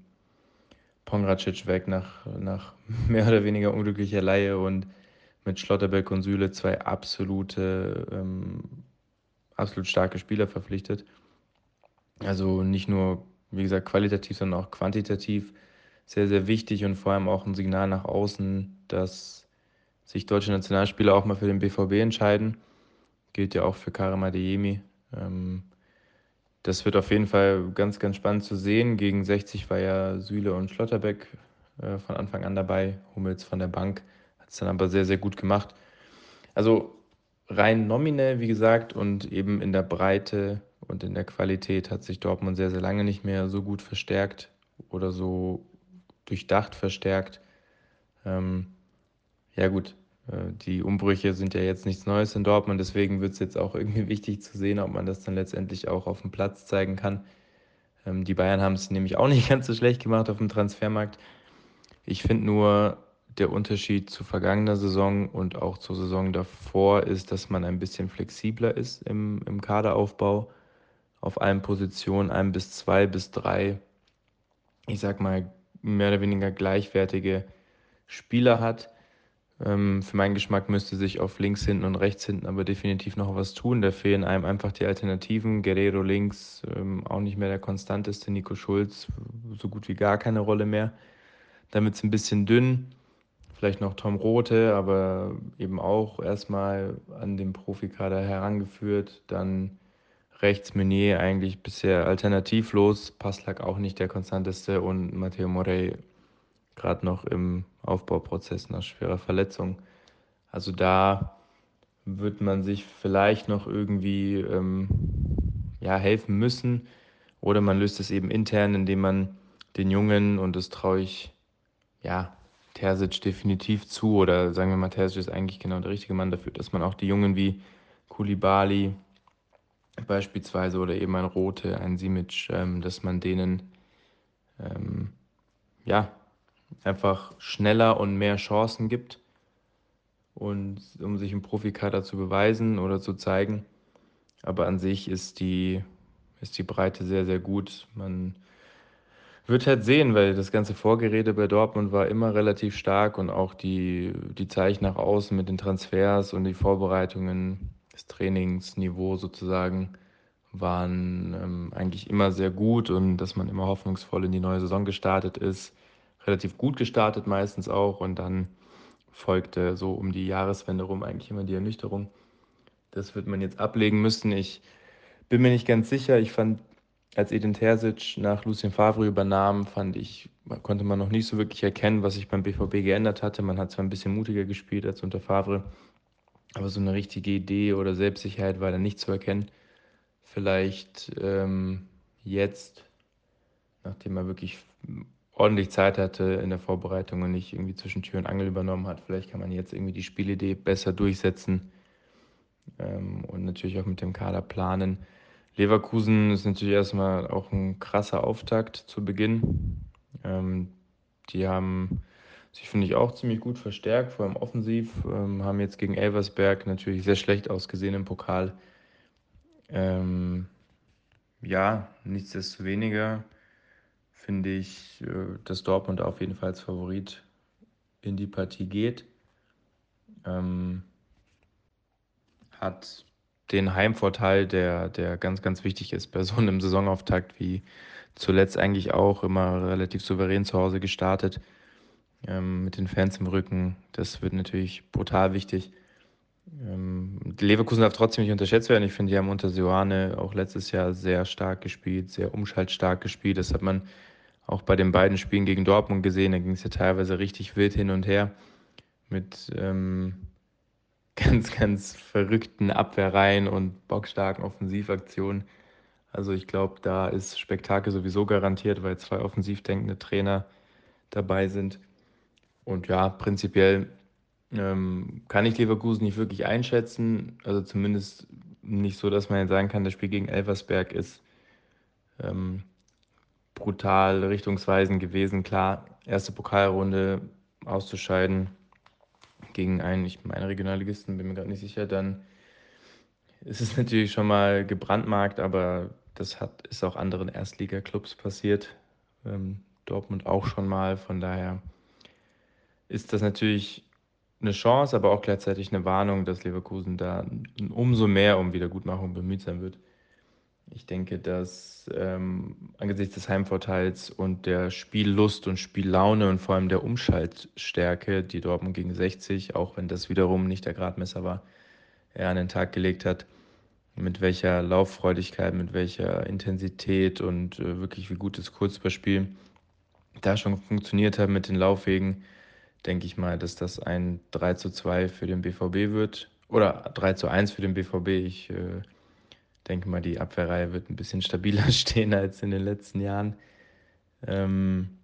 Pongracic weg nach, nach mehr oder weniger unglücklicher Laie und mit Schlotterbeck und Süle zwei absolute, ähm, absolut starke Spieler verpflichtet. Also nicht nur, wie gesagt, qualitativ, sondern auch quantitativ sehr, sehr wichtig und vor allem auch ein Signal nach außen, dass sich deutsche Nationalspieler auch mal für den BVB entscheiden. Gilt ja auch für Karim Adeyemi. Ähm, das wird auf jeden Fall ganz, ganz spannend zu sehen. Gegen 60 war ja Süle und Schlotterbeck äh, von Anfang an dabei. Hummels von der Bank hat es dann aber sehr, sehr gut gemacht. Also rein nominell, wie gesagt, und eben in der Breite und in der Qualität hat sich Dortmund sehr, sehr lange nicht mehr so gut verstärkt oder so durchdacht verstärkt. Ähm, ja gut, die Umbrüche sind ja jetzt nichts Neues in Dortmund, deswegen wird es jetzt auch irgendwie wichtig zu sehen, ob man das dann letztendlich auch auf dem Platz zeigen kann. Ähm, die Bayern haben es nämlich auch nicht ganz so schlecht gemacht auf dem Transfermarkt. Ich finde nur, der Unterschied zu vergangener Saison und auch zur Saison davor ist, dass man ein bisschen flexibler ist im, im Kaderaufbau auf allen Positionen, ein bis zwei bis drei, ich sag mal, mehr oder weniger gleichwertige Spieler hat. Ähm, für meinen Geschmack müsste sich auf links hinten und rechts hinten aber definitiv noch was tun. Da fehlen einem einfach die Alternativen. Guerrero links, ähm, auch nicht mehr der konstanteste. Nico Schulz, so gut wie gar keine Rolle mehr. Damit es ein bisschen dünn. Vielleicht noch Tom Rote, aber eben auch erstmal an den Profikader herangeführt. Dann rechts Meunier eigentlich bisher alternativlos. Passlack auch nicht der konstanteste und Matteo Morey gerade noch im Aufbauprozess nach schwerer Verletzung. Also da wird man sich vielleicht noch irgendwie ähm, ja, helfen müssen oder man löst es eben intern, indem man den Jungen, und das traue ich ja, Terzic definitiv zu, oder sagen wir mal, Terzic ist eigentlich genau der richtige Mann dafür, dass man auch die Jungen wie Kulibali beispielsweise oder eben ein Rote, ein Simic, ähm, dass man denen ähm, ja, einfach schneller und mehr Chancen gibt und um sich im Profikader zu beweisen oder zu zeigen. Aber an sich ist die, ist die Breite sehr, sehr gut. Man wird halt sehen, weil das ganze Vorgerede bei Dortmund war immer relativ stark und auch die, die Zeichen nach außen mit den Transfers und die Vorbereitungen, das Trainingsniveau sozusagen, waren ähm, eigentlich immer sehr gut und dass man immer hoffnungsvoll in die neue Saison gestartet ist relativ gut gestartet meistens auch und dann folgte so um die Jahreswende rum eigentlich immer die Ernüchterung. Das wird man jetzt ablegen müssen. Ich bin mir nicht ganz sicher. Ich fand, als Edin Terzic nach Lucien Favre übernahm, fand ich, konnte man noch nicht so wirklich erkennen, was sich beim BVB geändert hatte. Man hat zwar ein bisschen mutiger gespielt als unter Favre, aber so eine richtige Idee oder Selbstsicherheit war da nicht zu erkennen. Vielleicht ähm, jetzt, nachdem er wirklich ordentlich Zeit hatte in der Vorbereitung und nicht irgendwie zwischen Tür und Angel übernommen hat. Vielleicht kann man jetzt irgendwie die Spielidee besser durchsetzen ähm, und natürlich auch mit dem Kader planen. Leverkusen ist natürlich erstmal auch ein krasser Auftakt zu Beginn. Ähm, die haben sich, finde ich, auch ziemlich gut verstärkt, vor allem offensiv, ähm, haben jetzt gegen Elversberg natürlich sehr schlecht ausgesehen im Pokal. Ähm, ja, nichtsdestoweniger finde ich, äh, dass Dortmund auf jeden Fall als Favorit in die Partie geht. Ähm, hat den Heimvorteil, der, der ganz, ganz wichtig ist bei so einem Saisonauftakt, wie zuletzt eigentlich auch immer relativ souverän zu Hause gestartet, ähm, mit den Fans im Rücken. Das wird natürlich brutal wichtig. Ähm, Leverkusen darf trotzdem nicht unterschätzt werden. Ich finde, die haben unter Sioane auch letztes Jahr sehr stark gespielt, sehr umschaltstark gespielt. Das hat man auch bei den beiden Spielen gegen Dortmund gesehen, da ging es ja teilweise richtig wild hin und her mit ähm, ganz, ganz verrückten Abwehrreihen und bockstarken Offensivaktionen. Also ich glaube, da ist Spektakel sowieso garantiert, weil zwei offensiv denkende Trainer dabei sind. Und ja, prinzipiell ähm, kann ich Leverkusen nicht wirklich einschätzen. Also zumindest nicht so, dass man sagen kann, das Spiel gegen Elversberg ist ähm, brutal richtungsweisend gewesen. Klar, erste Pokalrunde auszuscheiden gegen einen, ich meine Regionalligisten, bin mir gerade nicht sicher, dann ist es natürlich schon mal gebrandmarkt, aber das hat, ist auch anderen Erstliga-Clubs passiert. Ähm, Dortmund auch schon mal. Von daher ist das natürlich eine Chance, aber auch gleichzeitig eine Warnung, dass Leverkusen da umso mehr um Wiedergutmachung bemüht sein wird. Ich denke, dass ähm, angesichts des Heimvorteils und der Spiellust und Spiellaune und vor allem der Umschaltstärke, die Dortmund gegen 60, auch wenn das wiederum nicht der Gradmesser war, er an den Tag gelegt hat, mit welcher Lauffreudigkeit, mit welcher Intensität und äh, wirklich wie gut das Kurzballspiel da schon funktioniert hat mit den Laufwegen, denke ich mal, dass das ein 3 zu 2 für den BVB wird. Oder 3 zu 1 für den BVB. Ich äh, denke mal, die Abwehrreihe wird ein bisschen stabiler stehen als in den letzten Jahren. Ähm,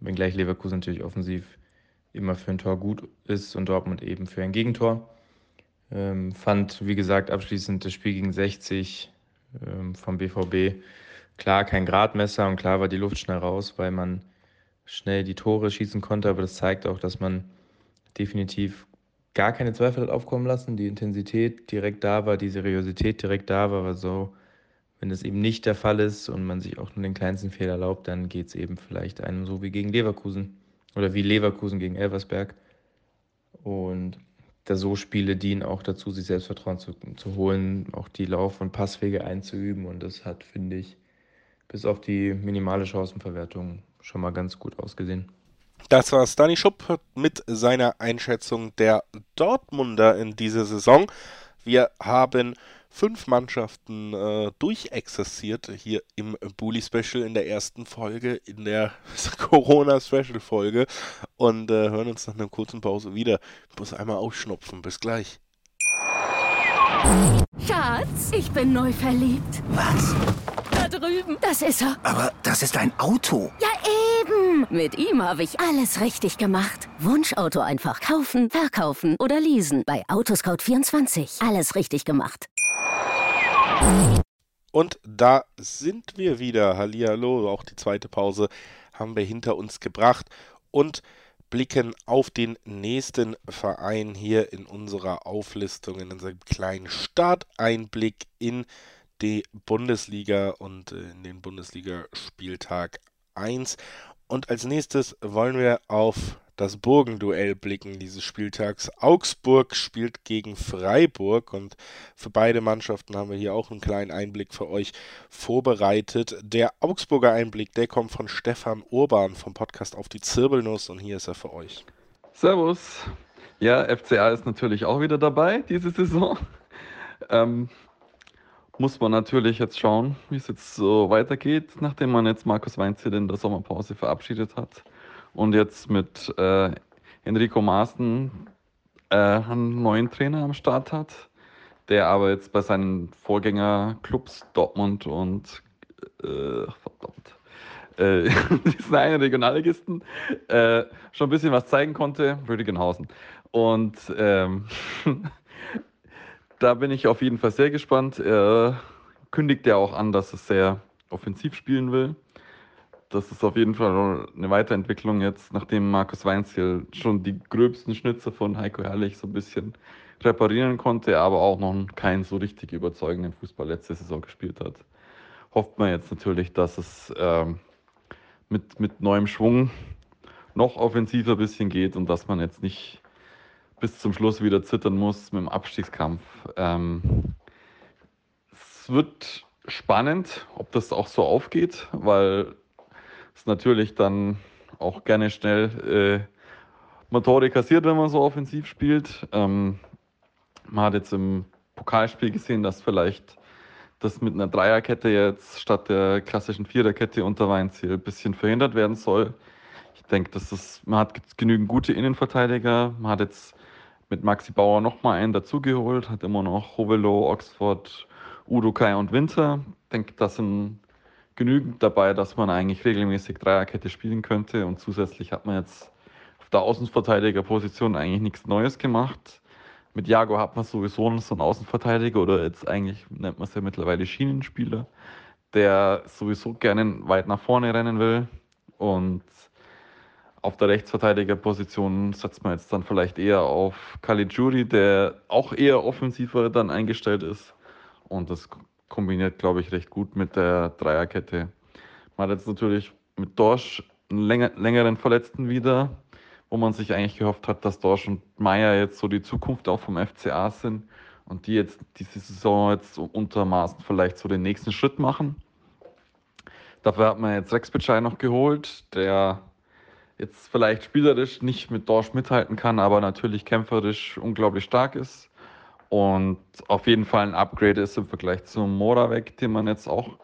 wenngleich Leverkusen natürlich offensiv immer für ein Tor gut ist und Dortmund eben für ein Gegentor. Ähm, fand, wie gesagt, abschließend das Spiel gegen 60 ähm, vom BVB klar kein Gradmesser und klar war die Luft schnell raus, weil man schnell die Tore schießen konnte, aber das zeigt auch, dass man definitiv gar keine Zweifel hat aufkommen lassen, die Intensität direkt da war, die Seriosität direkt da war, so, wenn das eben nicht der Fall ist und man sich auch nur den kleinsten Fehler erlaubt, dann geht es eben vielleicht einem so wie gegen Leverkusen oder wie Leverkusen gegen Elversberg. Und da so Spiele dienen auch dazu, sich Selbstvertrauen zu, zu holen, auch die Lauf- und Passwege einzuüben und das hat, finde ich, bis auf die minimale Chancenverwertung schon mal ganz gut ausgesehen. Das war Stani Schupp mit seiner Einschätzung der Dortmunder in dieser Saison. Wir haben fünf Mannschaften äh, durchexerziert hier im Bully Special in der ersten Folge, in der Corona Special Folge und äh, hören uns nach einer kurzen Pause wieder. Ich muss einmal ausschnupfen. Bis gleich. Schatz, ich bin neu verliebt. Was? Da drüben. Das ist er. Aber das ist ein Auto. Ja, Mit ihm habe ich alles richtig gemacht. Wunschauto einfach kaufen, verkaufen oder leasen. Bei Autoscout24. Alles richtig gemacht. Und da sind wir wieder. Hallihallo, auch die zweite Pause haben wir hinter uns gebracht und blicken auf den nächsten Verein hier in unserer Auflistung, in unserem kleinen Starteinblick in die Bundesliga und in den Bundesligaspieltag 1. Und als nächstes wollen wir auf das Burgenduell blicken dieses Spieltags. Augsburg spielt gegen Freiburg und für beide Mannschaften haben wir hier auch einen kleinen Einblick für euch vorbereitet. Der Augsburger Einblick, der kommt von Stefan Urban vom Podcast auf die Zirbelnuss und hier ist er für euch. Servus. Ja, FCA ist natürlich auch wieder dabei diese Saison. Ähm, muss man natürlich jetzt schauen, wie es jetzt so weitergeht, nachdem man jetzt Markus Weinzel in der Sommerpause verabschiedet hat und jetzt mit äh, Enrico Maaßen äh, einen neuen Trainer am Start hat, der aber jetzt bei seinen Vorgängerclubs Dortmund und äh, verdammt, äh, diesen einen Regionalligisten äh, schon ein bisschen was zeigen konnte, Rüdigenhausen. Und ähm, da bin ich auf jeden Fall sehr gespannt. Er kündigt ja auch an, dass er sehr offensiv spielen will. Das ist auf jeden Fall eine Weiterentwicklung jetzt, nachdem Markus Weinziel schon die gröbsten Schnitzer von Heiko Herrlich so ein bisschen reparieren konnte, aber auch noch keinen so richtig überzeugenden Fußball letzte Saison gespielt hat. Hofft man jetzt natürlich, dass es ähm, mit, mit neuem Schwung noch offensiver ein bisschen geht und dass man jetzt nicht bis zum Schluss wieder zittern muss mit dem Abstiegskampf. Ähm, es wird spannend, ob das auch so aufgeht, weil es natürlich dann auch gerne schnell äh, Motorik kassiert, wenn man so offensiv spielt. Ähm, man hat jetzt im Pokalspiel gesehen, dass vielleicht das mit einer Dreierkette jetzt statt der klassischen Viererkette unter Weinziel ein bisschen verhindert werden soll. Ich denke, dass das, man hat genügend gute Innenverteidiger. Man hat jetzt mit Maxi Bauer nochmal einen dazugeholt, hat immer noch Hovelo, Oxford, Udo Kai und Winter. Ich denke, das sind genügend dabei, dass man eigentlich regelmäßig Dreierkette spielen könnte. Und zusätzlich hat man jetzt auf der Außenverteidigerposition eigentlich nichts Neues gemacht. Mit Jago hat man sowieso so einen Außenverteidiger oder jetzt eigentlich nennt man es ja mittlerweile Schienenspieler, der sowieso gerne weit nach vorne rennen will. Und auf der Rechtsverteidigerposition setzt man jetzt dann vielleicht eher auf Caligiuri, der auch eher offensiver dann eingestellt ist. Und das kombiniert, glaube ich, recht gut mit der Dreierkette. Man hat jetzt natürlich mit Dorsch einen länger, längeren Verletzten wieder, wo man sich eigentlich gehofft hat, dass Dorsch und Meier jetzt so die Zukunft auch vom FCA sind. und die jetzt diese Saison jetzt untermaßen vielleicht so den nächsten Schritt machen. Dafür hat man jetzt Rex Bitschei noch geholt, der jetzt vielleicht spielerisch nicht mit Dorsch mithalten kann, aber natürlich kämpferisch unglaublich stark ist und auf jeden Fall ein Upgrade ist im Vergleich zum Moravec, den man jetzt auch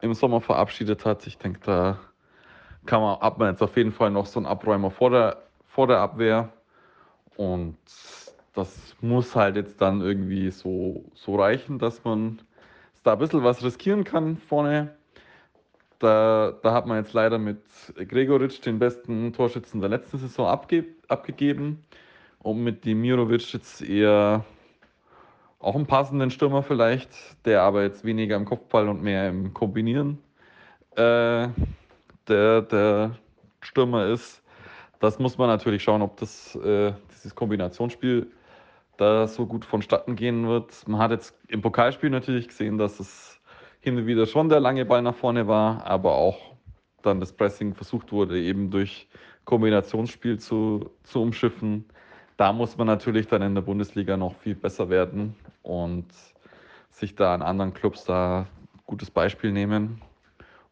im Sommer verabschiedet hat. Ich denke, da kann man, hat man jetzt auf jeden Fall noch so einen Abräumer vor der, vor der Abwehr und das muss halt jetzt dann irgendwie so, so reichen, dass man da ein bisschen was riskieren kann vorne. Da, da hat man jetzt leider mit Gregoritsch den besten Torschützen der letzten Saison abge abgegeben und mit Dimirovic jetzt eher auch einen passenden Stürmer vielleicht, der aber jetzt weniger im Kopfball und mehr im Kombinieren äh, der, der Stürmer ist. Das muss man natürlich schauen, ob das, äh, dieses Kombinationsspiel da so gut vonstatten gehen wird. Man hat jetzt im Pokalspiel natürlich gesehen, dass es hin und wieder schon der lange Ball nach vorne war, aber auch dann das Pressing versucht wurde, eben durch Kombinationsspiel zu, zu umschiffen. Da muss man natürlich dann in der Bundesliga noch viel besser werden und sich da an anderen Clubs da gutes Beispiel nehmen.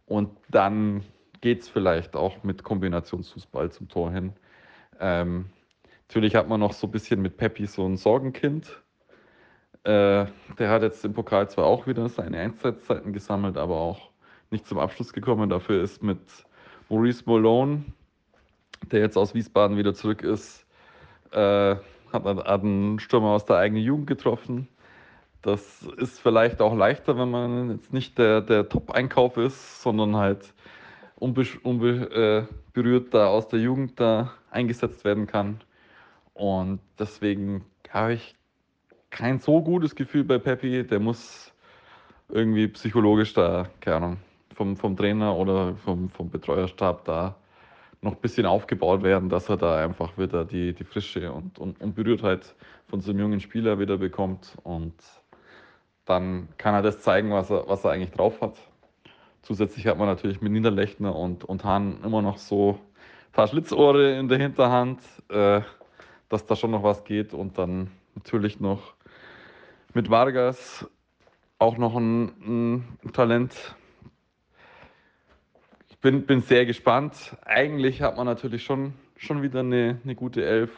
Und dann geht es vielleicht auch mit Kombinationsfußball zum Tor hin. Ähm, Natürlich hat man noch so ein bisschen mit Peppi so ein Sorgenkind. Äh, der hat jetzt im Pokal zwar auch wieder seine Einsatzzeiten gesammelt, aber auch nicht zum Abschluss gekommen. Dafür ist mit Maurice Malone, der jetzt aus Wiesbaden wieder zurück ist, äh, hat, einen Stürmer aus der eigenen Jugend getroffen. Das ist vielleicht auch leichter, wenn man jetzt nicht der, der Top-Einkauf ist, sondern halt unberührt unbe, äh, da aus der Jugend da eingesetzt werden kann. Und deswegen habe ich kein so gutes Gefühl bei Peppi. Der muss irgendwie psychologisch da, keine Ahnung, vom, vom Trainer oder vom, vom Betreuerstab da noch ein bisschen aufgebaut werden, dass er da einfach wieder die, die Frische und, und, und Berührtheit von so einem jungen Spieler wieder bekommt. Und dann kann er das zeigen, was er, was er eigentlich drauf hat. Zusätzlich hat man natürlich mit Niederlechner und, und Hahn immer noch so ein paar Schlitzohre in der Hinterhand. Äh, dass da schon noch was geht und dann natürlich noch mit Vargas auch noch ein, ein Talent. Ich bin, bin sehr gespannt. Eigentlich hat man natürlich schon, schon wieder eine, eine gute Elf.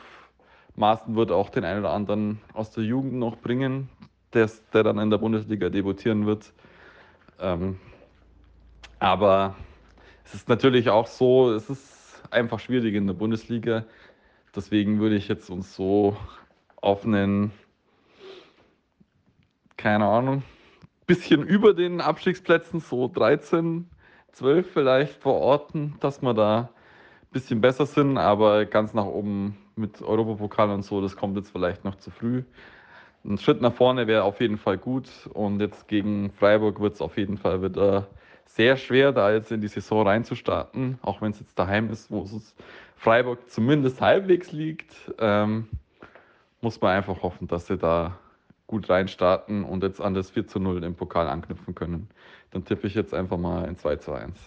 Maaßen wird auch den einen oder anderen aus der Jugend noch bringen, der, der dann in der Bundesliga debütieren wird. Ähm, aber es ist natürlich auch so, es ist einfach schwierig in der Bundesliga. Deswegen würde ich jetzt uns so auf einen, keine Ahnung, bisschen über den Abstiegsplätzen, so 13, 12 vielleicht verorten, dass wir da ein bisschen besser sind, aber ganz nach oben mit Europapokal und so, das kommt jetzt vielleicht noch zu früh. Ein Schritt nach vorne wäre auf jeden Fall gut und jetzt gegen Freiburg wird es auf jeden Fall wieder sehr schwer, da jetzt in die Saison reinzustarten, auch wenn es jetzt daheim ist, wo es Freiburg zumindest halbwegs liegt, ähm, muss man einfach hoffen, dass sie da gut reinstarten und jetzt an das 4 zu 0 im Pokal anknüpfen können. Dann tippe ich jetzt einfach mal ein 2 zu 1.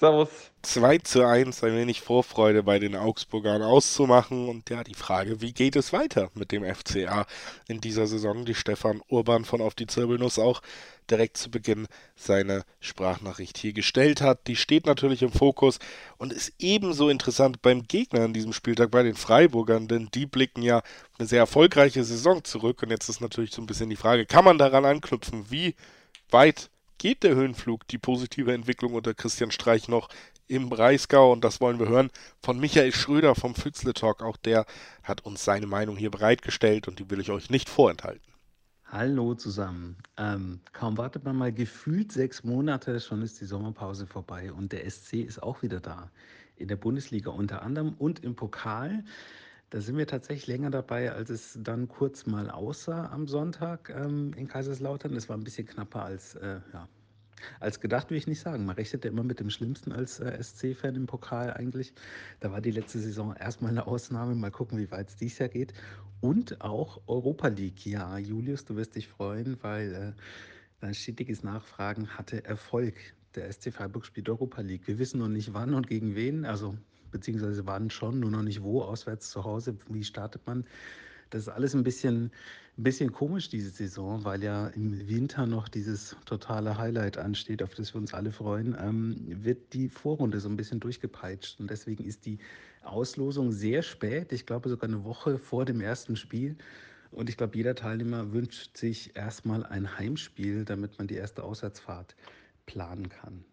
Servus. 2 zu 1, ein wenig Vorfreude bei den Augsburgern auszumachen. Und ja, die Frage, wie geht es weiter mit dem FCA in dieser Saison? Die Stefan Urban von Auf die Zirbelnuss auch direkt zu Beginn seine Sprachnachricht hier gestellt hat. Die steht natürlich im Fokus und ist ebenso interessant beim Gegner an diesem Spieltag, bei den Freiburgern, denn die blicken ja eine sehr erfolgreiche Saison zurück. Und jetzt ist natürlich so ein bisschen die Frage, kann man daran anknüpfen? Wie weit geht der Höhenflug, die positive Entwicklung unter Christian Streich noch im Breisgau und das wollen wir hören von Michael Schröder vom Fützle Talk. Auch der hat uns seine Meinung hier bereitgestellt und die will ich euch nicht vorenthalten. Hallo zusammen. Ähm, kaum wartet man mal gefühlt sechs Monate, schon ist die Sommerpause vorbei und der SC ist auch wieder da. In der Bundesliga unter anderem und im Pokal. Da sind wir tatsächlich länger dabei, als es dann kurz mal aussah am Sonntag ähm, in Kaiserslautern. Das war ein bisschen knapper als, äh, ja, als gedacht, will ich nicht sagen. Man rechnet ja immer mit dem Schlimmsten als äh, SC-Fan im Pokal eigentlich. Da war die letzte Saison erstmal eine Ausnahme. Mal gucken, wie weit es dieses Jahr geht. Und auch Europa League. Ja, Julius, du wirst dich freuen, weil äh, dein stetiges Nachfragen hatte Erfolg. Der SC Freiburg spielt Europa League. Wir wissen noch nicht wann und gegen wen. Also beziehungsweise wann schon, nur noch nicht wo, auswärts zu Hause, wie startet man. Das ist alles ein bisschen, ein bisschen komisch diese Saison, weil ja im Winter noch dieses totale Highlight ansteht, auf das wir uns alle freuen, ähm, wird die Vorrunde so ein bisschen durchgepeitscht. Und deswegen ist die Auslosung sehr spät, ich glaube sogar eine Woche vor dem ersten Spiel. Und ich glaube, jeder Teilnehmer wünscht sich erstmal ein Heimspiel, damit man die erste Auswärtsfahrt planen kann.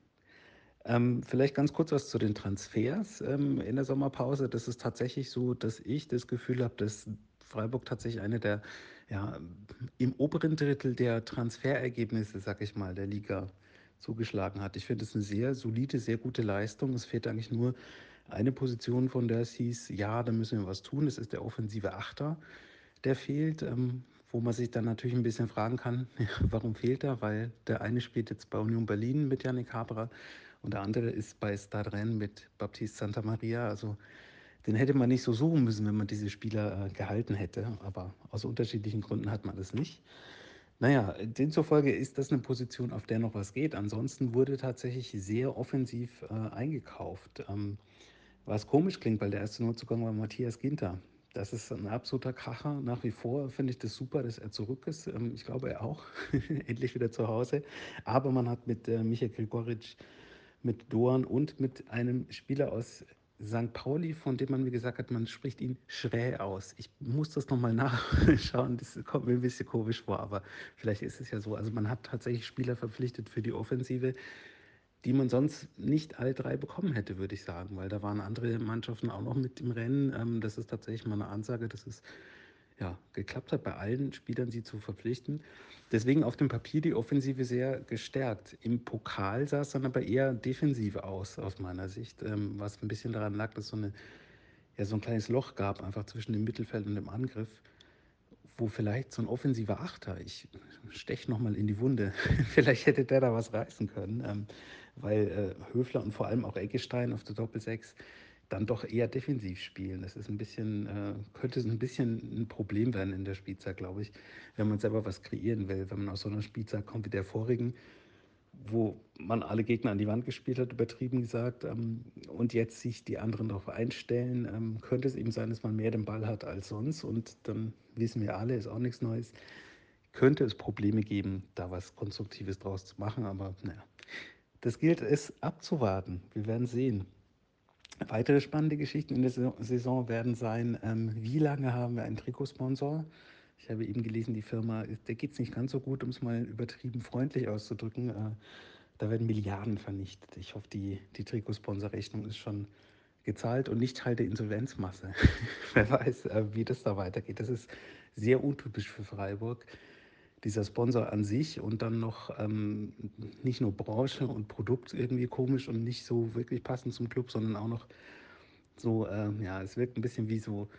Ähm, vielleicht ganz kurz was zu den Transfers ähm, in der Sommerpause. Das ist tatsächlich so, dass ich das Gefühl habe, dass Freiburg tatsächlich eine der, ja, im oberen Drittel der Transferergebnisse, sag ich mal, der Liga zugeschlagen hat. Ich finde es eine sehr solide, sehr gute Leistung. Es fehlt eigentlich nur eine Position, von der es hieß, ja, da müssen wir was tun. Das ist der offensive Achter, der fehlt. Ähm, wo man sich dann natürlich ein bisschen fragen kann, warum fehlt er? Weil der eine spielt jetzt bei Union Berlin mit Yannick Haberer und der andere ist bei Stadren mit Baptiste Santa Maria. Also den hätte man nicht so suchen müssen, wenn man diese Spieler äh, gehalten hätte. Aber aus unterschiedlichen Gründen hat man das nicht. Naja, demzufolge ist das eine Position, auf der noch was geht. Ansonsten wurde tatsächlich sehr offensiv äh, eingekauft. Ähm, was komisch klingt, weil der erste Neuzugang war Matthias Ginter. Das ist ein absoluter Kracher. Nach wie vor finde ich das super, dass er zurück ist. Ähm, ich glaube, er auch. Endlich wieder zu Hause. Aber man hat mit äh, Michael Grigoric mit Doan und mit einem Spieler aus St. Pauli, von dem man mir gesagt hat, man spricht ihn schräg aus. Ich muss das nochmal nachschauen, das kommt mir ein bisschen komisch vor, aber vielleicht ist es ja so. Also man hat tatsächlich Spieler verpflichtet für die Offensive, die man sonst nicht alle drei bekommen hätte, würde ich sagen, weil da waren andere Mannschaften auch noch mit im Rennen. Ähm, das ist tatsächlich mal eine Ansage, das ist ja, geklappt hat, bei allen Spielern sie zu verpflichten. Deswegen auf dem Papier die Offensive sehr gestärkt. Im Pokal sah es dann aber eher defensiv aus, aus meiner Sicht, ähm, was ein bisschen daran lag, dass so, eine, ja, so ein kleines Loch gab, einfach zwischen dem Mittelfeld und dem Angriff, wo vielleicht so ein offensiver Achter, ich steche nochmal in die Wunde, vielleicht hätte der da was reißen können, ähm, weil äh, Höfler und vor allem auch Eggestein auf der Doppelsechs dann doch eher defensiv spielen. Das ist ein bisschen, äh, könnte ein bisschen ein Problem werden in der Spielzeit, glaube ich, wenn man selber was kreieren will. Wenn man aus so einer Spielzeit kommt wie der vorigen, wo man alle Gegner an die Wand gespielt hat, übertrieben gesagt, ähm, und jetzt sich die anderen darauf einstellen, ähm, könnte es eben sein, dass man mehr den Ball hat als sonst. Und dann wissen wir alle, ist auch nichts Neues. Könnte es Probleme geben, da was Konstruktives draus zu machen, aber naja. Das gilt es abzuwarten. Wir werden sehen. Weitere spannende Geschichten in der Saison werden sein, ähm, wie lange haben wir einen Trikotsponsor? Ich habe eben gelesen, die Firma, der geht es nicht ganz so gut, um es mal übertrieben freundlich auszudrücken. Äh, da werden Milliarden vernichtet. Ich hoffe, die, die Trikotsponsorrechnung ist schon gezahlt und nicht Teil der Insolvenzmasse. Wer weiß, äh, wie das da weitergeht. Das ist sehr untypisch für Freiburg dieser Sponsor an sich und dann noch ähm, nicht nur Branche und Produkt irgendwie komisch und nicht so wirklich passend zum Club, sondern auch noch so, ähm, ja, es wirkt ein bisschen wie so,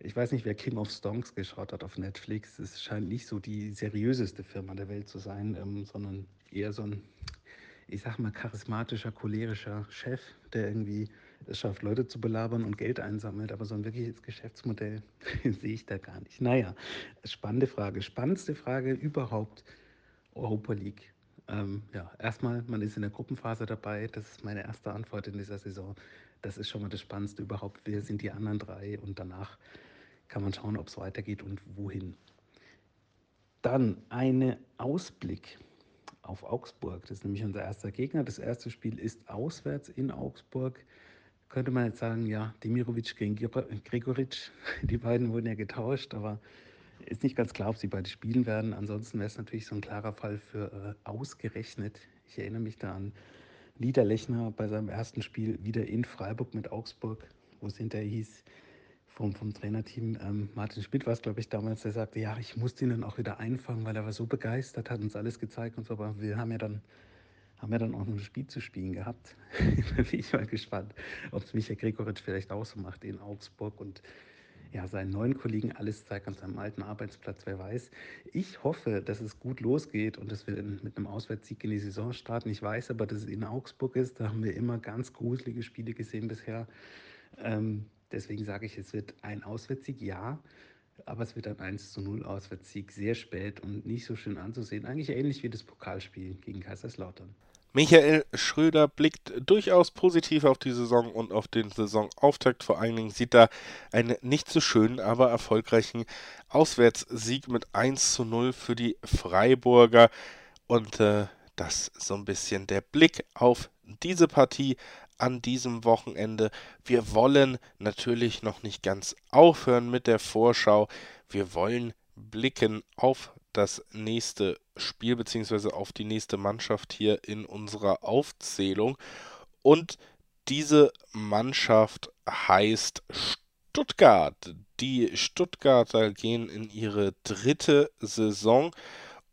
ich weiß nicht, wer King of Stonks geschaut hat auf Netflix. Es scheint nicht so die seriöseste Firma der Welt zu sein, ähm, sondern eher so ein, ich sag mal, charismatischer, cholerischer Chef, der irgendwie es schafft, Leute zu belabern und Geld einsammelt, aber so ein wirkliches Geschäftsmodell sehe ich da gar nicht. Naja, spannende Frage. Spannendste Frage überhaupt, Europa League. Ähm, ja, erstmal, man ist in der Gruppenphase dabei. Das ist meine erste Antwort in dieser Saison. Das ist schon mal das Spannendste überhaupt. Wer sind die anderen drei? Und danach kann man schauen, ob es weitergeht und wohin. Dann ein Ausblick auf Augsburg. Das ist nämlich unser erster Gegner. Das erste Spiel ist auswärts in Augsburg könnte man jetzt sagen, ja, Demirovic gegen Gregoritsch, die beiden wurden ja getauscht, aber ist nicht ganz klar, ob sie beide spielen werden. Ansonsten wäre es natürlich so ein klarer Fall für äh, ausgerechnet. Ich erinnere mich da an Niederlechner bei seinem ersten Spiel wieder in Freiburg mit Augsburg, wo es hinterher hieß, vom, vom Trainerteam, ähm, Martin Schmidt war es, glaube ich, damals, der sagte, ja, ich musste ihn dann auch wieder einfangen, weil er war so begeistert, hat uns alles gezeigt und so, aber wir haben ja dann haben wir dann auch noch ein Spiel zu spielen gehabt. da bin ich mal gespannt, ob es Michael Gregoritsch vielleicht auch so macht in Augsburg und ja, seinen neuen Kollegen alles zeigt an seinem alten Arbeitsplatz, wer weiß. Ich hoffe, dass es gut losgeht und dass wir mit einem Auswärtssieg in die Saison starten. Ich weiß aber, dass es in Augsburg ist. Da haben wir immer ganz gruselige Spiele gesehen bisher. Ähm, deswegen sage ich, es wird ein Auswärtssieg, ja. Aber es wird ein 1 zu 0 Auswärtssieg sehr spät und nicht so schön anzusehen. Eigentlich ähnlich wie das Pokalspiel gegen Kaiserslautern. Michael Schröder blickt durchaus positiv auf die Saison und auf den Saisonauftakt. Vor allen Dingen sieht er einen nicht so schönen, aber erfolgreichen Auswärtssieg mit 1 zu 0 für die Freiburger. Und äh, das so ein bisschen der Blick auf diese Partie an diesem Wochenende. Wir wollen natürlich noch nicht ganz aufhören mit der Vorschau. Wir wollen blicken auf das nächste Spiel beziehungsweise auf die nächste Mannschaft hier in unserer Aufzählung. Und diese Mannschaft heißt Stuttgart. Die Stuttgarter gehen in ihre dritte Saison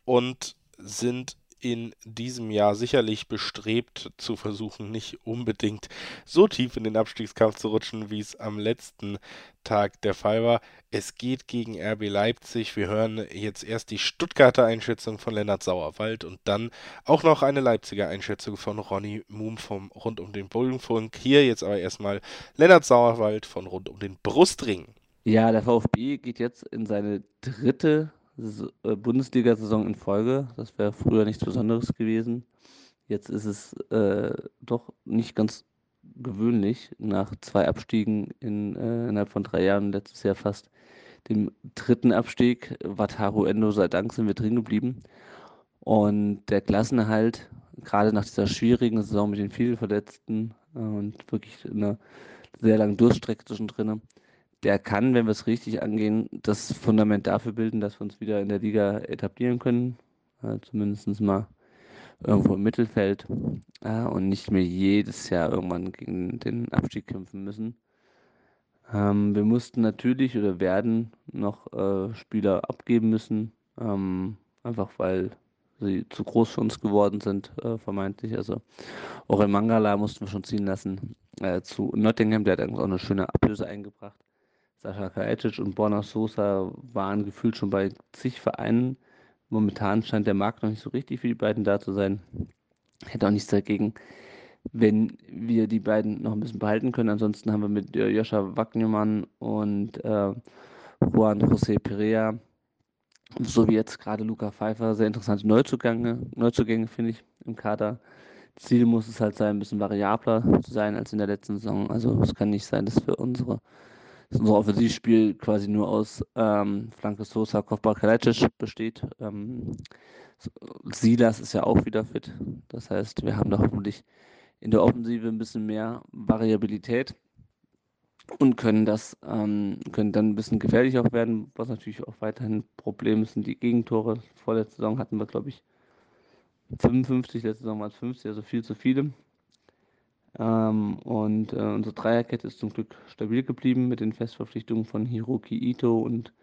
und sind in diesem Jahr sicherlich bestrebt zu versuchen, nicht unbedingt so tief in den Abstiegskampf zu rutschen, wie es am letzten Tag der Fall war. Es geht gegen RB Leipzig. Wir hören jetzt erst die Stuttgarter Einschätzung von Lennart Sauerwald und dann auch noch eine Leipziger Einschätzung von Ronny Moom vom Rund um den Bullenfunk. Hier jetzt aber erstmal Lennart Sauerwald von Rund um den Brustring. Ja, der VfB geht jetzt in seine dritte Bundesliga-Saison in Folge. Das wäre früher nichts Besonderes gewesen. Jetzt ist es äh, doch nicht ganz gewöhnlich, nach zwei Abstiegen in, äh, innerhalb von drei Jahren, letztes Jahr fast dem dritten Abstieg, Wataru Endo sei Dank sind wir drin geblieben. Und der Klassenerhalt, gerade nach dieser schwierigen Saison mit den vielen Verletzten äh, und wirklich einer sehr langen Durststrecke zwischendrin, der kann, wenn wir es richtig angehen, das Fundament dafür bilden, dass wir uns wieder in der Liga etablieren können. Äh, Zumindest mal irgendwo im Mittelfeld äh, und nicht mehr jedes Jahr irgendwann gegen den Abstieg kämpfen müssen. Ähm, wir mussten natürlich oder werden noch äh, Spieler abgeben müssen, ähm, einfach weil sie zu groß für uns geworden sind, äh, vermeintlich. Also auch in Mangala mussten wir schon ziehen lassen. Äh, zu Nottingham, der hat eigentlich auch eine schöne Ablöse eingebracht. Sascha Kajetic und Borna Sosa waren gefühlt schon bei zig Vereinen. Momentan scheint der Markt noch nicht so richtig für die beiden da zu sein. Hätte auch nichts dagegen, wenn wir die beiden noch ein bisschen behalten können. Ansonsten haben wir mit äh, Joscha Wagnermann und äh, Juan José Perea so wie jetzt gerade Luca Pfeiffer sehr interessante Neuzugänge, Neuzugänge finde ich im Kader. Ziel muss es halt sein, ein bisschen variabler zu sein als in der letzten Saison. Also es kann nicht sein, dass wir unsere unser Offensivspiel quasi nur aus ähm, Flanke Sosa, Kopfball Kalecic besteht. Ähm, Silas ist ja auch wieder fit. Das heißt, wir haben da hoffentlich in der Offensive ein bisschen mehr Variabilität und können das ähm, können dann ein bisschen gefährlich auch werden, was natürlich auch weiterhin ein Problem sind die Gegentore. Vorletzte Saison hatten wir, glaube ich, 55, letzte Saison waren es 50, also viel zu viele. Ähm, und äh, unsere Dreierkette ist zum Glück stabil geblieben mit den Festverpflichtungen von Hiroki Ito und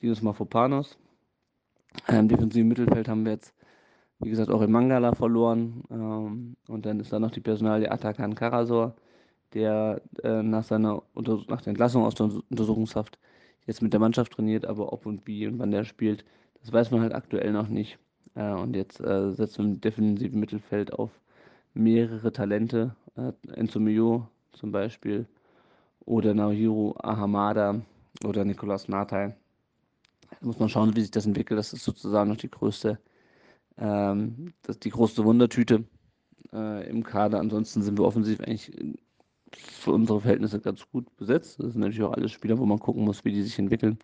Dinos Mafopanos. Im defensiven Mittelfeld haben wir jetzt, wie gesagt, auch in Mangala verloren. Ähm, und dann ist da noch die Personalie Atakan Karasor, der äh, nach seiner Unter nach der Entlassung aus der Untersuchungshaft jetzt mit der Mannschaft trainiert, aber ob und wie und wann der spielt, das weiß man halt aktuell noch nicht. Äh, und jetzt äh, setzen wir im defensiven Mittelfeld auf mehrere Talente, äh, Enzo Mio zum Beispiel oder Naohiro Ahamada oder Nicolas Natai. Da muss man schauen, wie sich das entwickelt. Das ist sozusagen noch die größte, ähm, das die größte Wundertüte äh, im Kader. Ansonsten sind wir offensiv eigentlich für unsere Verhältnisse ganz gut besetzt. Das sind natürlich auch alle Spieler, wo man gucken muss, wie die sich entwickeln.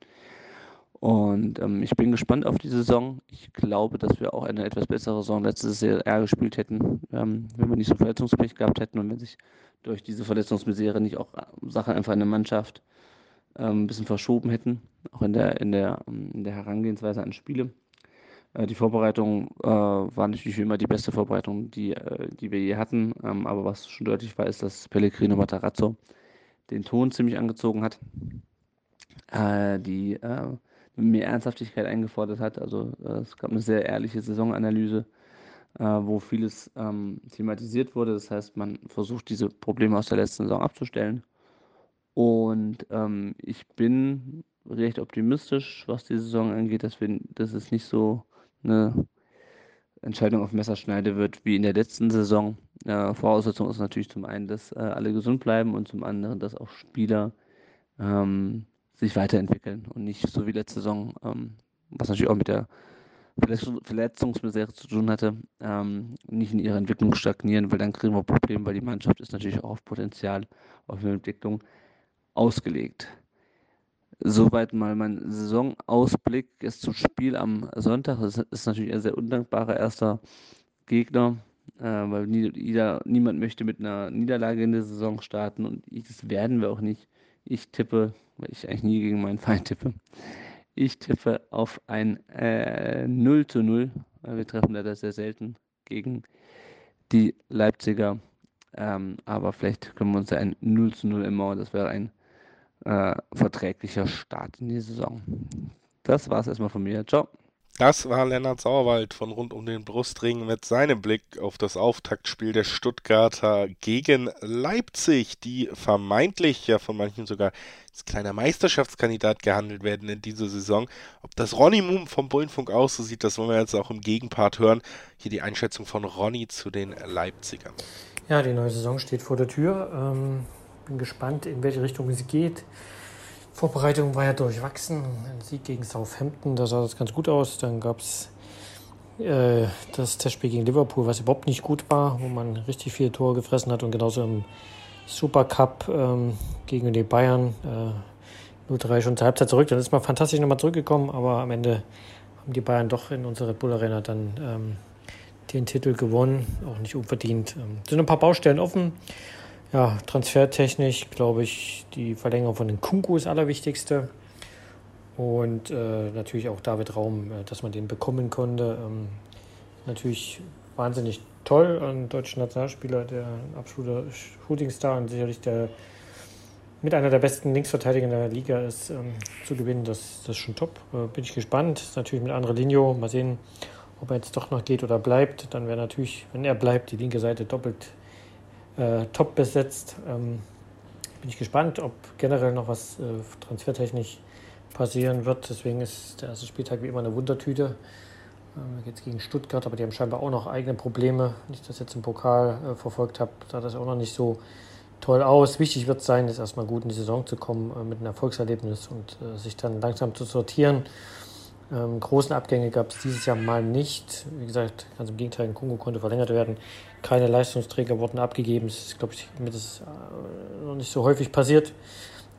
Und ähm, ich bin gespannt auf die Saison. Ich glaube, dass wir auch eine etwas bessere Saison letztes Jahr gespielt hätten, ähm, wenn wir nicht so Verletzungspech gehabt hätten und wenn sich durch diese Verletzungsmisere nicht auch äh, Sachen einfach in der Mannschaft ähm, ein bisschen verschoben hätten, auch in der, in der, ähm, in der Herangehensweise an Spiele. Äh, die Vorbereitung äh, war natürlich wie immer die beste Vorbereitung, die, äh, die wir je hatten. Ähm, aber was schon deutlich war, ist, dass Pellegrino Matarazzo den Ton ziemlich angezogen hat. Äh, die äh, mehr Ernsthaftigkeit eingefordert hat. Also äh, es gab eine sehr ehrliche Saisonanalyse, äh, wo vieles ähm, thematisiert wurde. Das heißt, man versucht diese Probleme aus der letzten Saison abzustellen. Und ähm, ich bin recht optimistisch, was die Saison angeht, dass, wir, dass es nicht so eine Entscheidung auf Messerschneide wird wie in der letzten Saison. Äh, Voraussetzung ist natürlich zum einen, dass äh, alle gesund bleiben und zum anderen, dass auch Spieler ähm, sich weiterentwickeln und nicht so wie letzte Saison, ähm, was natürlich auch mit der Verletzungsmisere zu tun hatte, ähm, nicht in ihrer Entwicklung stagnieren, weil dann kriegen wir Probleme, weil die Mannschaft ist natürlich auch auf Potenzial, auf eine Entwicklung ausgelegt. Soweit mal mein Saisonausblick jetzt zum Spiel am Sonntag. Das ist natürlich ein sehr undankbarer erster Gegner, äh, weil nie, jeder, niemand möchte mit einer Niederlage in der Saison starten und das werden wir auch nicht. Ich tippe, weil ich eigentlich nie gegen meinen Feind tippe. Ich tippe auf ein äh, 0 zu 0. Wir treffen da sehr selten gegen die Leipziger. Ähm, aber vielleicht können wir uns ja ein 0 zu 0 immer, das wäre ein äh, verträglicher Start in die Saison. Das war es erstmal von mir. Ciao. Das war Lennart Sauerwald von rund um den Brustring mit seinem Blick auf das Auftaktspiel der Stuttgarter gegen Leipzig, die vermeintlich ja von manchen sogar als kleiner Meisterschaftskandidat gehandelt werden in dieser Saison. Ob das Ronny Moom vom Bullenfunk auch so sieht, das wollen wir jetzt auch im Gegenpart hören. Hier die Einschätzung von Ronny zu den Leipzigern. Ja, die neue Saison steht vor der Tür. Ähm, bin gespannt, in welche Richtung sie geht. Vorbereitung war ja durchwachsen. Ein Sieg gegen Southampton, da sah das ganz gut aus. Dann gab es äh, das Testspiel gegen Liverpool, was überhaupt nicht gut war, wo man richtig viele Tore gefressen hat und genauso im Supercup ähm, gegen die Bayern äh, 0-3 schon zur Halbzeit zurück. Dann ist man fantastisch nochmal zurückgekommen, aber am Ende haben die Bayern doch in unserer Red Bull Arena dann ähm, den Titel gewonnen, auch nicht unverdient. Ähm, sind ein paar Baustellen offen. Ja, transfertechnisch glaube ich, die Verlängerung von den Kunku ist allerwichtigste. Und äh, natürlich auch David Raum, äh, dass man den bekommen konnte. Ähm, natürlich wahnsinnig toll, ein deutscher Nationalspieler, der ein absoluter Shootingstar und sicherlich der mit einer der besten Linksverteidiger in der Liga ist, ähm, zu gewinnen. Das, das ist schon top. Äh, bin ich gespannt. Ist natürlich mit anderer Linie. Mal sehen, ob er jetzt doch noch geht oder bleibt. Dann wäre natürlich, wenn er bleibt, die linke Seite doppelt äh, top besetzt. Ähm, bin ich gespannt, ob generell noch was äh, transfertechnisch passieren wird. Deswegen ist der erste Spieltag wie immer eine Wundertüte. Ähm, jetzt gegen Stuttgart, aber die haben scheinbar auch noch eigene Probleme. Wenn ich das jetzt im Pokal äh, verfolgt habe, sah das auch noch nicht so toll aus. Wichtig wird es sein, jetzt erstmal gut in die Saison zu kommen äh, mit einem Erfolgserlebnis und äh, sich dann langsam zu sortieren. Ähm, großen Abgänge gab es dieses Jahr mal nicht. Wie gesagt, ganz im Gegenteil, in Kongo konnte verlängert werden. Keine Leistungsträger wurden abgegeben. Das ist, glaube ich, mir das äh, noch nicht so häufig passiert.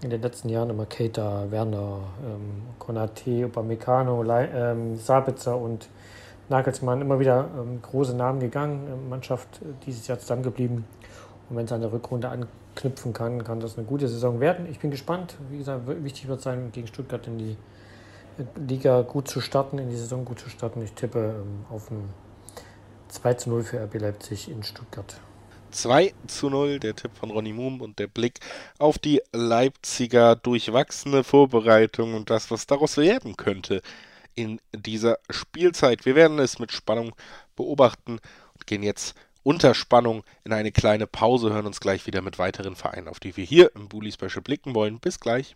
In den letzten Jahren immer Keita, Werner, ähm, Konate, Upamecano, ähm, Sabitzer und Nagelsmann immer wieder ähm, große Namen gegangen. Ähm, Mannschaft äh, dieses Jahr zusammengeblieben. Und wenn es an der Rückrunde anknüpfen kann, kann das eine gute Saison werden. Ich bin gespannt. Wie gesagt, wichtig wird sein, gegen Stuttgart in die Liga gut zu starten, in die Saison gut zu starten. Ich tippe ähm, auf ein 2 zu 0 für RB Leipzig in Stuttgart. 2 zu 0, der Tipp von Ronny Moom und der Blick auf die Leipziger durchwachsene Vorbereitung und das, was daraus werden könnte in dieser Spielzeit. Wir werden es mit Spannung beobachten und gehen jetzt unter Spannung in eine kleine Pause, hören uns gleich wieder mit weiteren Vereinen, auf die wir hier im Bully Special blicken wollen. Bis gleich.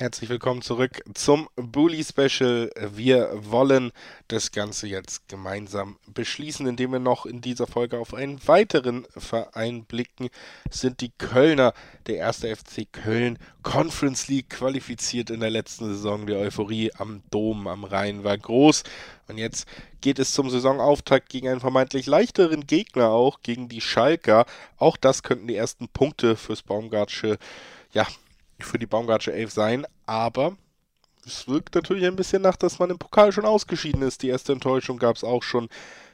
Herzlich willkommen zurück zum Bully Special. Wir wollen das Ganze jetzt gemeinsam beschließen, indem wir noch in dieser Folge auf einen weiteren Verein blicken. Es sind die Kölner, der erste FC Köln, Conference League qualifiziert in der letzten Saison. Die Euphorie am Dom am Rhein war groß. Und jetzt geht es zum Saisonauftakt gegen einen vermeintlich leichteren Gegner auch, gegen die Schalker. Auch das könnten die ersten Punkte fürs Baumgartsche ja, für die Baumgartsche Elf sein, aber es wirkt natürlich ein bisschen nach, dass man im Pokal schon ausgeschieden ist. Die erste Enttäuschung gab es auch schon.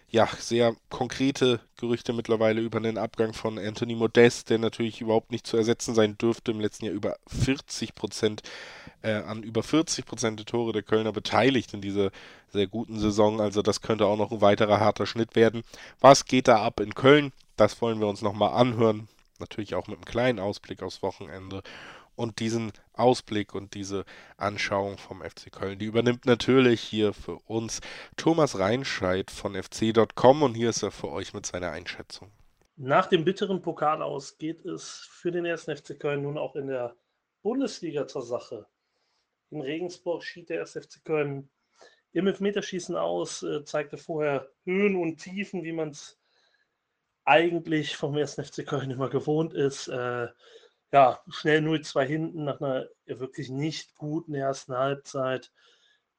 Ja, sehr konkrete Gerüchte mittlerweile über den Abgang von Anthony Modest, der natürlich überhaupt nicht zu ersetzen sein dürfte. Im letzten Jahr über 40 Prozent, äh, an über 40 Prozent der Tore der Kölner beteiligt in dieser sehr guten Saison. Also das könnte auch noch ein weiterer harter Schnitt werden. Was geht da ab in Köln? Das wollen wir uns nochmal anhören. Natürlich auch mit einem kleinen Ausblick aufs Wochenende und diesen Ausblick und diese Anschauung vom FC Köln, die übernimmt natürlich hier für uns Thomas Reinscheid von fc.com und hier ist er für euch mit seiner Einschätzung. Nach dem bitteren Pokal aus geht es für den ersten FC Köln nun auch in der Bundesliga zur Sache. in Regensburg schied der SFC Köln im Elfmeterschießen aus, äh, zeigte vorher Höhen und Tiefen, wie man es eigentlich vom 1. FC Köln immer gewohnt ist. Äh, ja, schnell 0-2 hinten nach einer wirklich nicht guten ersten Halbzeit.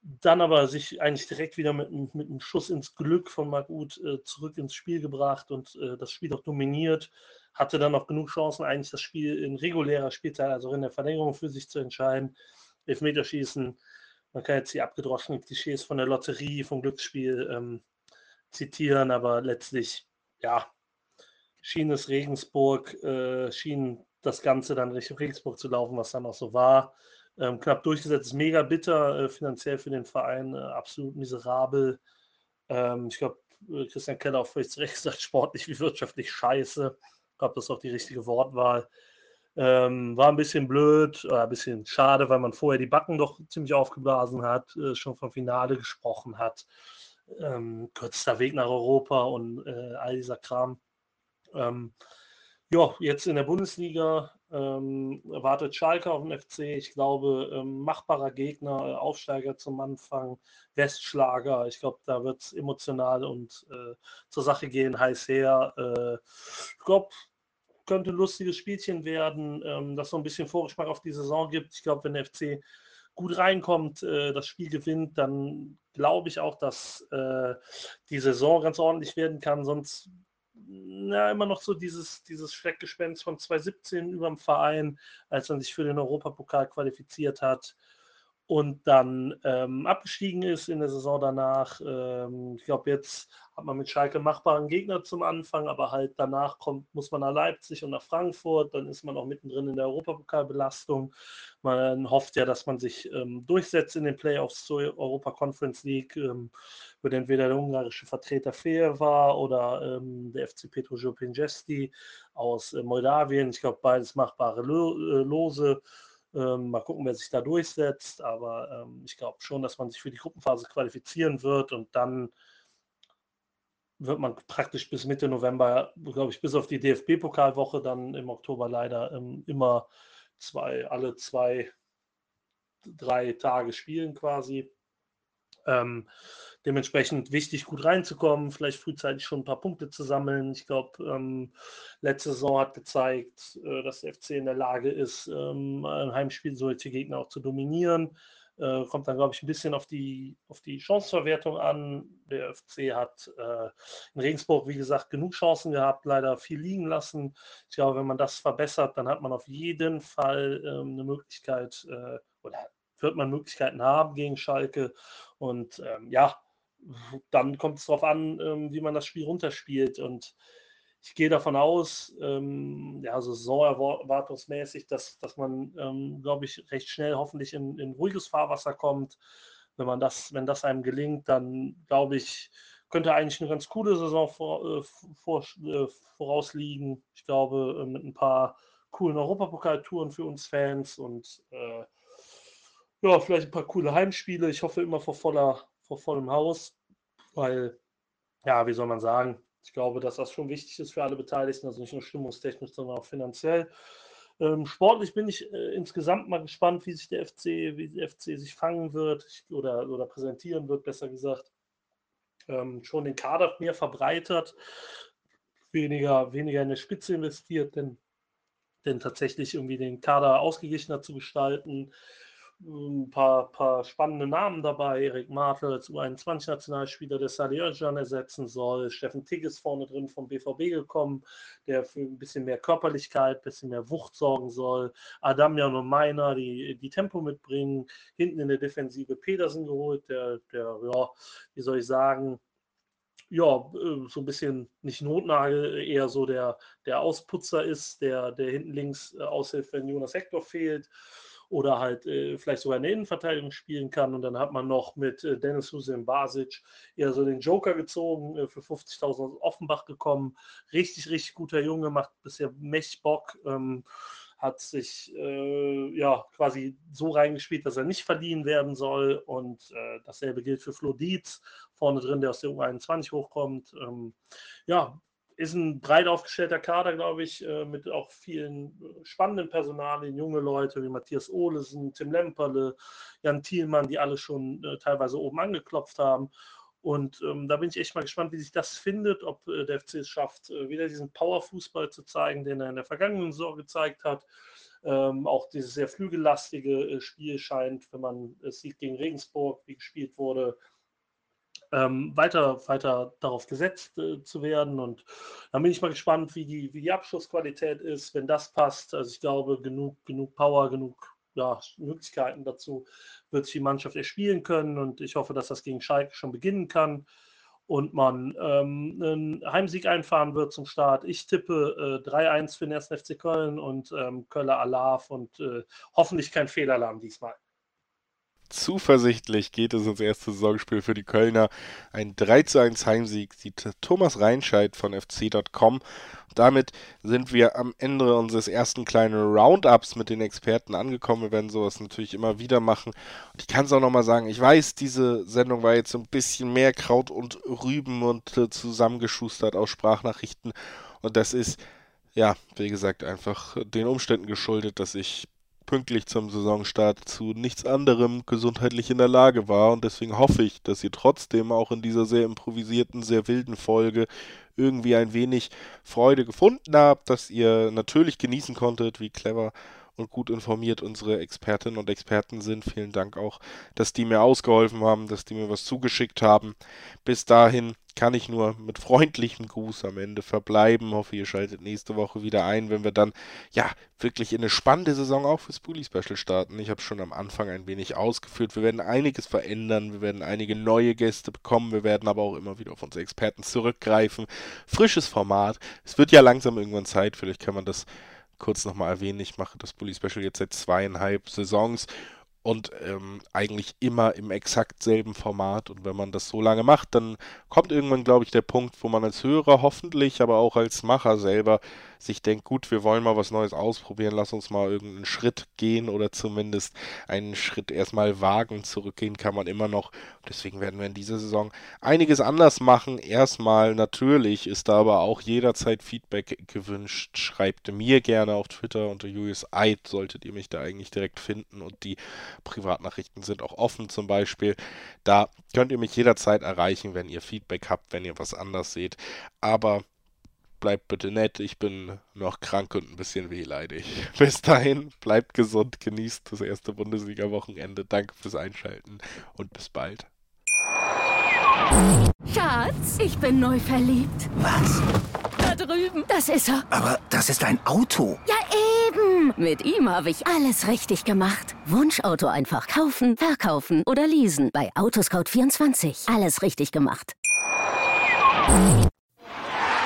Dann aber sich eigentlich direkt wieder mit, mit einem Schuss ins Glück von Marc Uth äh, zurück ins Spiel gebracht und äh, das Spiel auch dominiert. Hatte dann noch genug Chancen, eigentlich das Spiel in regulärer Spielzeit, also in der Verlängerung für sich zu entscheiden. Elfmeterschießen, man kann jetzt die abgedroschenen Klischees von der Lotterie, vom Glücksspiel ähm, zitieren, aber letztlich, ja, schien es Regensburg, äh, schien das Ganze dann Richtung Regensburg zu laufen, was dann auch so war. Ähm, knapp durchgesetzt, mega bitter äh, finanziell für den Verein, äh, absolut miserabel. Ähm, ich glaube, äh, Christian Keller auch völlig zu Recht gesagt, sportlich wie wirtschaftlich scheiße. Ich glaube, das ist auch die richtige Wortwahl. Ähm, war ein bisschen blöd, äh, ein bisschen schade, weil man vorher die Backen doch ziemlich aufgeblasen hat, äh, schon vom Finale gesprochen hat. Ähm, kürzester Weg nach Europa und äh, all dieser Kram. Ähm, ja, jetzt in der Bundesliga ähm, wartet Schalke auf den FC. Ich glaube, ähm, machbarer Gegner, äh, Aufsteiger zum Anfang, Westschlager. Ich glaube, da wird es emotional und äh, zur Sache gehen, heiß her. Äh, ich glaube, könnte ein lustiges Spielchen werden, ähm, das so ein bisschen Vorgeschmack auf die Saison gibt. Ich glaube, wenn der FC gut reinkommt, äh, das Spiel gewinnt, dann glaube ich auch, dass äh, die Saison ganz ordentlich werden kann. Sonst na, immer noch so dieses, dieses Schreckgespenst von 2017 über dem Verein, als man sich für den Europapokal qualifiziert hat und dann ähm, abgestiegen ist in der Saison danach. Ähm, ich glaube, jetzt hat man mit Schalke machbaren Gegner zum Anfang, aber halt danach kommt, muss man nach Leipzig und nach Frankfurt, dann ist man auch mittendrin in der Europapokalbelastung. Man hofft ja, dass man sich ähm, durchsetzt in den Playoffs zur Europa Conference League, ähm, wird entweder der ungarische Vertreter war oder ähm, der FC Petro Pinjesti aus äh, Moldawien. Ich glaube, beides machbare Lo äh, Lose. Ähm, mal gucken, wer sich da durchsetzt. Aber ähm, ich glaube schon, dass man sich für die Gruppenphase qualifizieren wird und dann wird man praktisch bis Mitte November, glaube ich, bis auf die DFB-Pokalwoche dann im Oktober leider ähm, immer zwei, alle zwei, drei Tage spielen quasi. Ähm, dementsprechend wichtig, gut reinzukommen, vielleicht frühzeitig schon ein paar Punkte zu sammeln. Ich glaube, ähm, letzte Saison hat gezeigt, äh, dass der FC in der Lage ist, ähm, ein Heimspiel solche Gegner auch zu dominieren. Äh, kommt dann, glaube ich, ein bisschen auf die, auf die Chancenverwertung an. Der FC hat äh, in Regensburg, wie gesagt, genug Chancen gehabt, leider viel liegen lassen. Ich glaube, wenn man das verbessert, dann hat man auf jeden Fall ähm, eine Möglichkeit äh, oder wird man Möglichkeiten haben gegen Schalke. Und ähm, ja, dann kommt es darauf an, ähm, wie man das Spiel runterspielt. Und ich gehe davon aus, ähm, ja, so saisonerwartungsmäßig, dass, dass man, ähm, glaube ich, recht schnell hoffentlich in, in ruhiges Fahrwasser kommt. Wenn man das, wenn das einem gelingt, dann glaube ich, könnte eigentlich eine ganz coole Saison vor, äh, vor, äh, vorausliegen. Ich glaube, äh, mit ein paar coolen Europapokaltouren für uns Fans und äh, ja, vielleicht ein paar coole Heimspiele. Ich hoffe immer vor, voller, vor vollem Haus, weil, ja, wie soll man sagen, ich glaube, dass das schon wichtig ist für alle Beteiligten, also nicht nur stimmungstechnisch, sondern auch finanziell. Ähm, sportlich bin ich äh, insgesamt mal gespannt, wie sich der FC, wie der FC sich fangen wird ich, oder, oder präsentieren wird, besser gesagt. Ähm, schon den Kader mehr verbreitert, weniger, weniger in der Spitze investiert, denn, denn tatsächlich irgendwie den Kader ausgeglichener zu gestalten, ein paar, paar spannende Namen dabei. Erik Martel als U21-Nationalspieler, der Sadi Özcan ersetzen soll. Steffen Tigg ist vorne drin vom BVB gekommen, der für ein bisschen mehr Körperlichkeit, ein bisschen mehr Wucht sorgen soll. Adamian und Meiner, die, die Tempo mitbringen. Hinten in der Defensive Petersen geholt, der, der ja, wie soll ich sagen, ja, äh, so ein bisschen nicht Notnagel, eher so der, der Ausputzer ist, der, der hinten links äh, aushilft, wenn Jonas Hector fehlt oder halt äh, vielleicht sogar in der Innenverteidigung spielen kann. Und dann hat man noch mit äh, Dennis Hussein Basic eher so den Joker gezogen, äh, für 50.000 aus Offenbach gekommen. Richtig, richtig guter Junge, macht bisher mächtig Bock. Ähm, hat sich äh, ja quasi so reingespielt, dass er nicht verliehen werden soll. Und äh, dasselbe gilt für Flo Dietz, vorne drin, der aus der U21 hochkommt. Ähm, ja, ist ein breit aufgestellter Kader, glaube ich, äh, mit auch vielen äh, spannenden Personalien, junge Leute wie Matthias Ohlesen, Tim Lemperle, Jan Thielmann, die alle schon äh, teilweise oben angeklopft haben. Und ähm, da bin ich echt mal gespannt, wie sich das findet, ob äh, der FC es schafft, äh, wieder diesen Powerfußball zu zeigen, den er in der vergangenen Saison gezeigt hat. Ähm, auch dieses sehr flügellastige äh, Spiel scheint, wenn man es sieht gegen Regensburg, wie gespielt wurde, ähm, weiter, weiter darauf gesetzt äh, zu werden. Und da bin ich mal gespannt, wie die, wie die Abschlussqualität ist, wenn das passt. Also ich glaube, genug, genug Power, genug ja, Möglichkeiten dazu wird sich die Mannschaft erspielen können. Und ich hoffe, dass das gegen Schalke schon beginnen kann und man ähm, einen Heimsieg einfahren wird zum Start. Ich tippe äh, 3-1 für den 1. FC Köln und ähm, Köller Alarv und äh, hoffentlich kein Fehlalarm diesmal. Zuversichtlich geht es ins erste Saisonspiel für die Kölner. Ein 3 zu 1 Heimsieg sieht Thomas Reinscheid von fc.com. Damit sind wir am Ende unseres ersten kleinen Roundups mit den Experten angekommen. Wir werden sowas natürlich immer wieder machen. Und ich kann es auch nochmal sagen, ich weiß, diese Sendung war jetzt ein bisschen mehr Kraut und Rüben und äh, zusammengeschustert aus Sprachnachrichten. Und das ist, ja, wie gesagt, einfach den Umständen geschuldet, dass ich pünktlich zum Saisonstart zu nichts anderem gesundheitlich in der Lage war. Und deswegen hoffe ich, dass ihr trotzdem auch in dieser sehr improvisierten, sehr wilden Folge irgendwie ein wenig Freude gefunden habt, dass ihr natürlich genießen konntet, wie clever und gut informiert unsere Expertinnen und Experten sind. Vielen Dank auch, dass die mir ausgeholfen haben, dass die mir was zugeschickt haben. Bis dahin kann ich nur mit freundlichem Gruß am Ende verbleiben. Hoffe, ihr schaltet nächste Woche wieder ein, wenn wir dann ja wirklich in eine spannende Saison auch fürs Bully Special starten. Ich habe schon am Anfang ein wenig ausgeführt. Wir werden einiges verändern, wir werden einige neue Gäste bekommen, wir werden aber auch immer wieder auf unsere Experten zurückgreifen. Frisches Format. Es wird ja langsam irgendwann Zeit, vielleicht kann man das kurz nochmal erwähnen, ich mache das Bully Special jetzt seit zweieinhalb Saisons und ähm, eigentlich immer im exakt selben Format. Und wenn man das so lange macht, dann kommt irgendwann, glaube ich, der Punkt, wo man als Hörer hoffentlich, aber auch als Macher selber sich denkt, gut, wir wollen mal was Neues ausprobieren, lass uns mal irgendeinen Schritt gehen oder zumindest einen Schritt erstmal wagen. Zurückgehen kann man immer noch. Deswegen werden wir in dieser Saison einiges anders machen. Erstmal natürlich ist da aber auch jederzeit Feedback gewünscht. Schreibt mir gerne auf Twitter unter Julius Eid, solltet ihr mich da eigentlich direkt finden und die Privatnachrichten sind auch offen zum Beispiel. Da könnt ihr mich jederzeit erreichen, wenn ihr Feedback habt, wenn ihr was anders seht. Aber bleibt bitte nett. Ich bin noch krank und ein bisschen wehleidig. Bis dahin, bleibt gesund, genießt das erste Bundesliga-Wochenende. Danke fürs Einschalten und bis bald. Schatz, ich bin neu verliebt. Was? Da drüben. Das ist er. Aber das ist ein Auto. Ja, eben. Mit ihm habe ich alles richtig gemacht. Wunschauto einfach kaufen, verkaufen oder leasen. Bei Autoscout24. Alles richtig gemacht.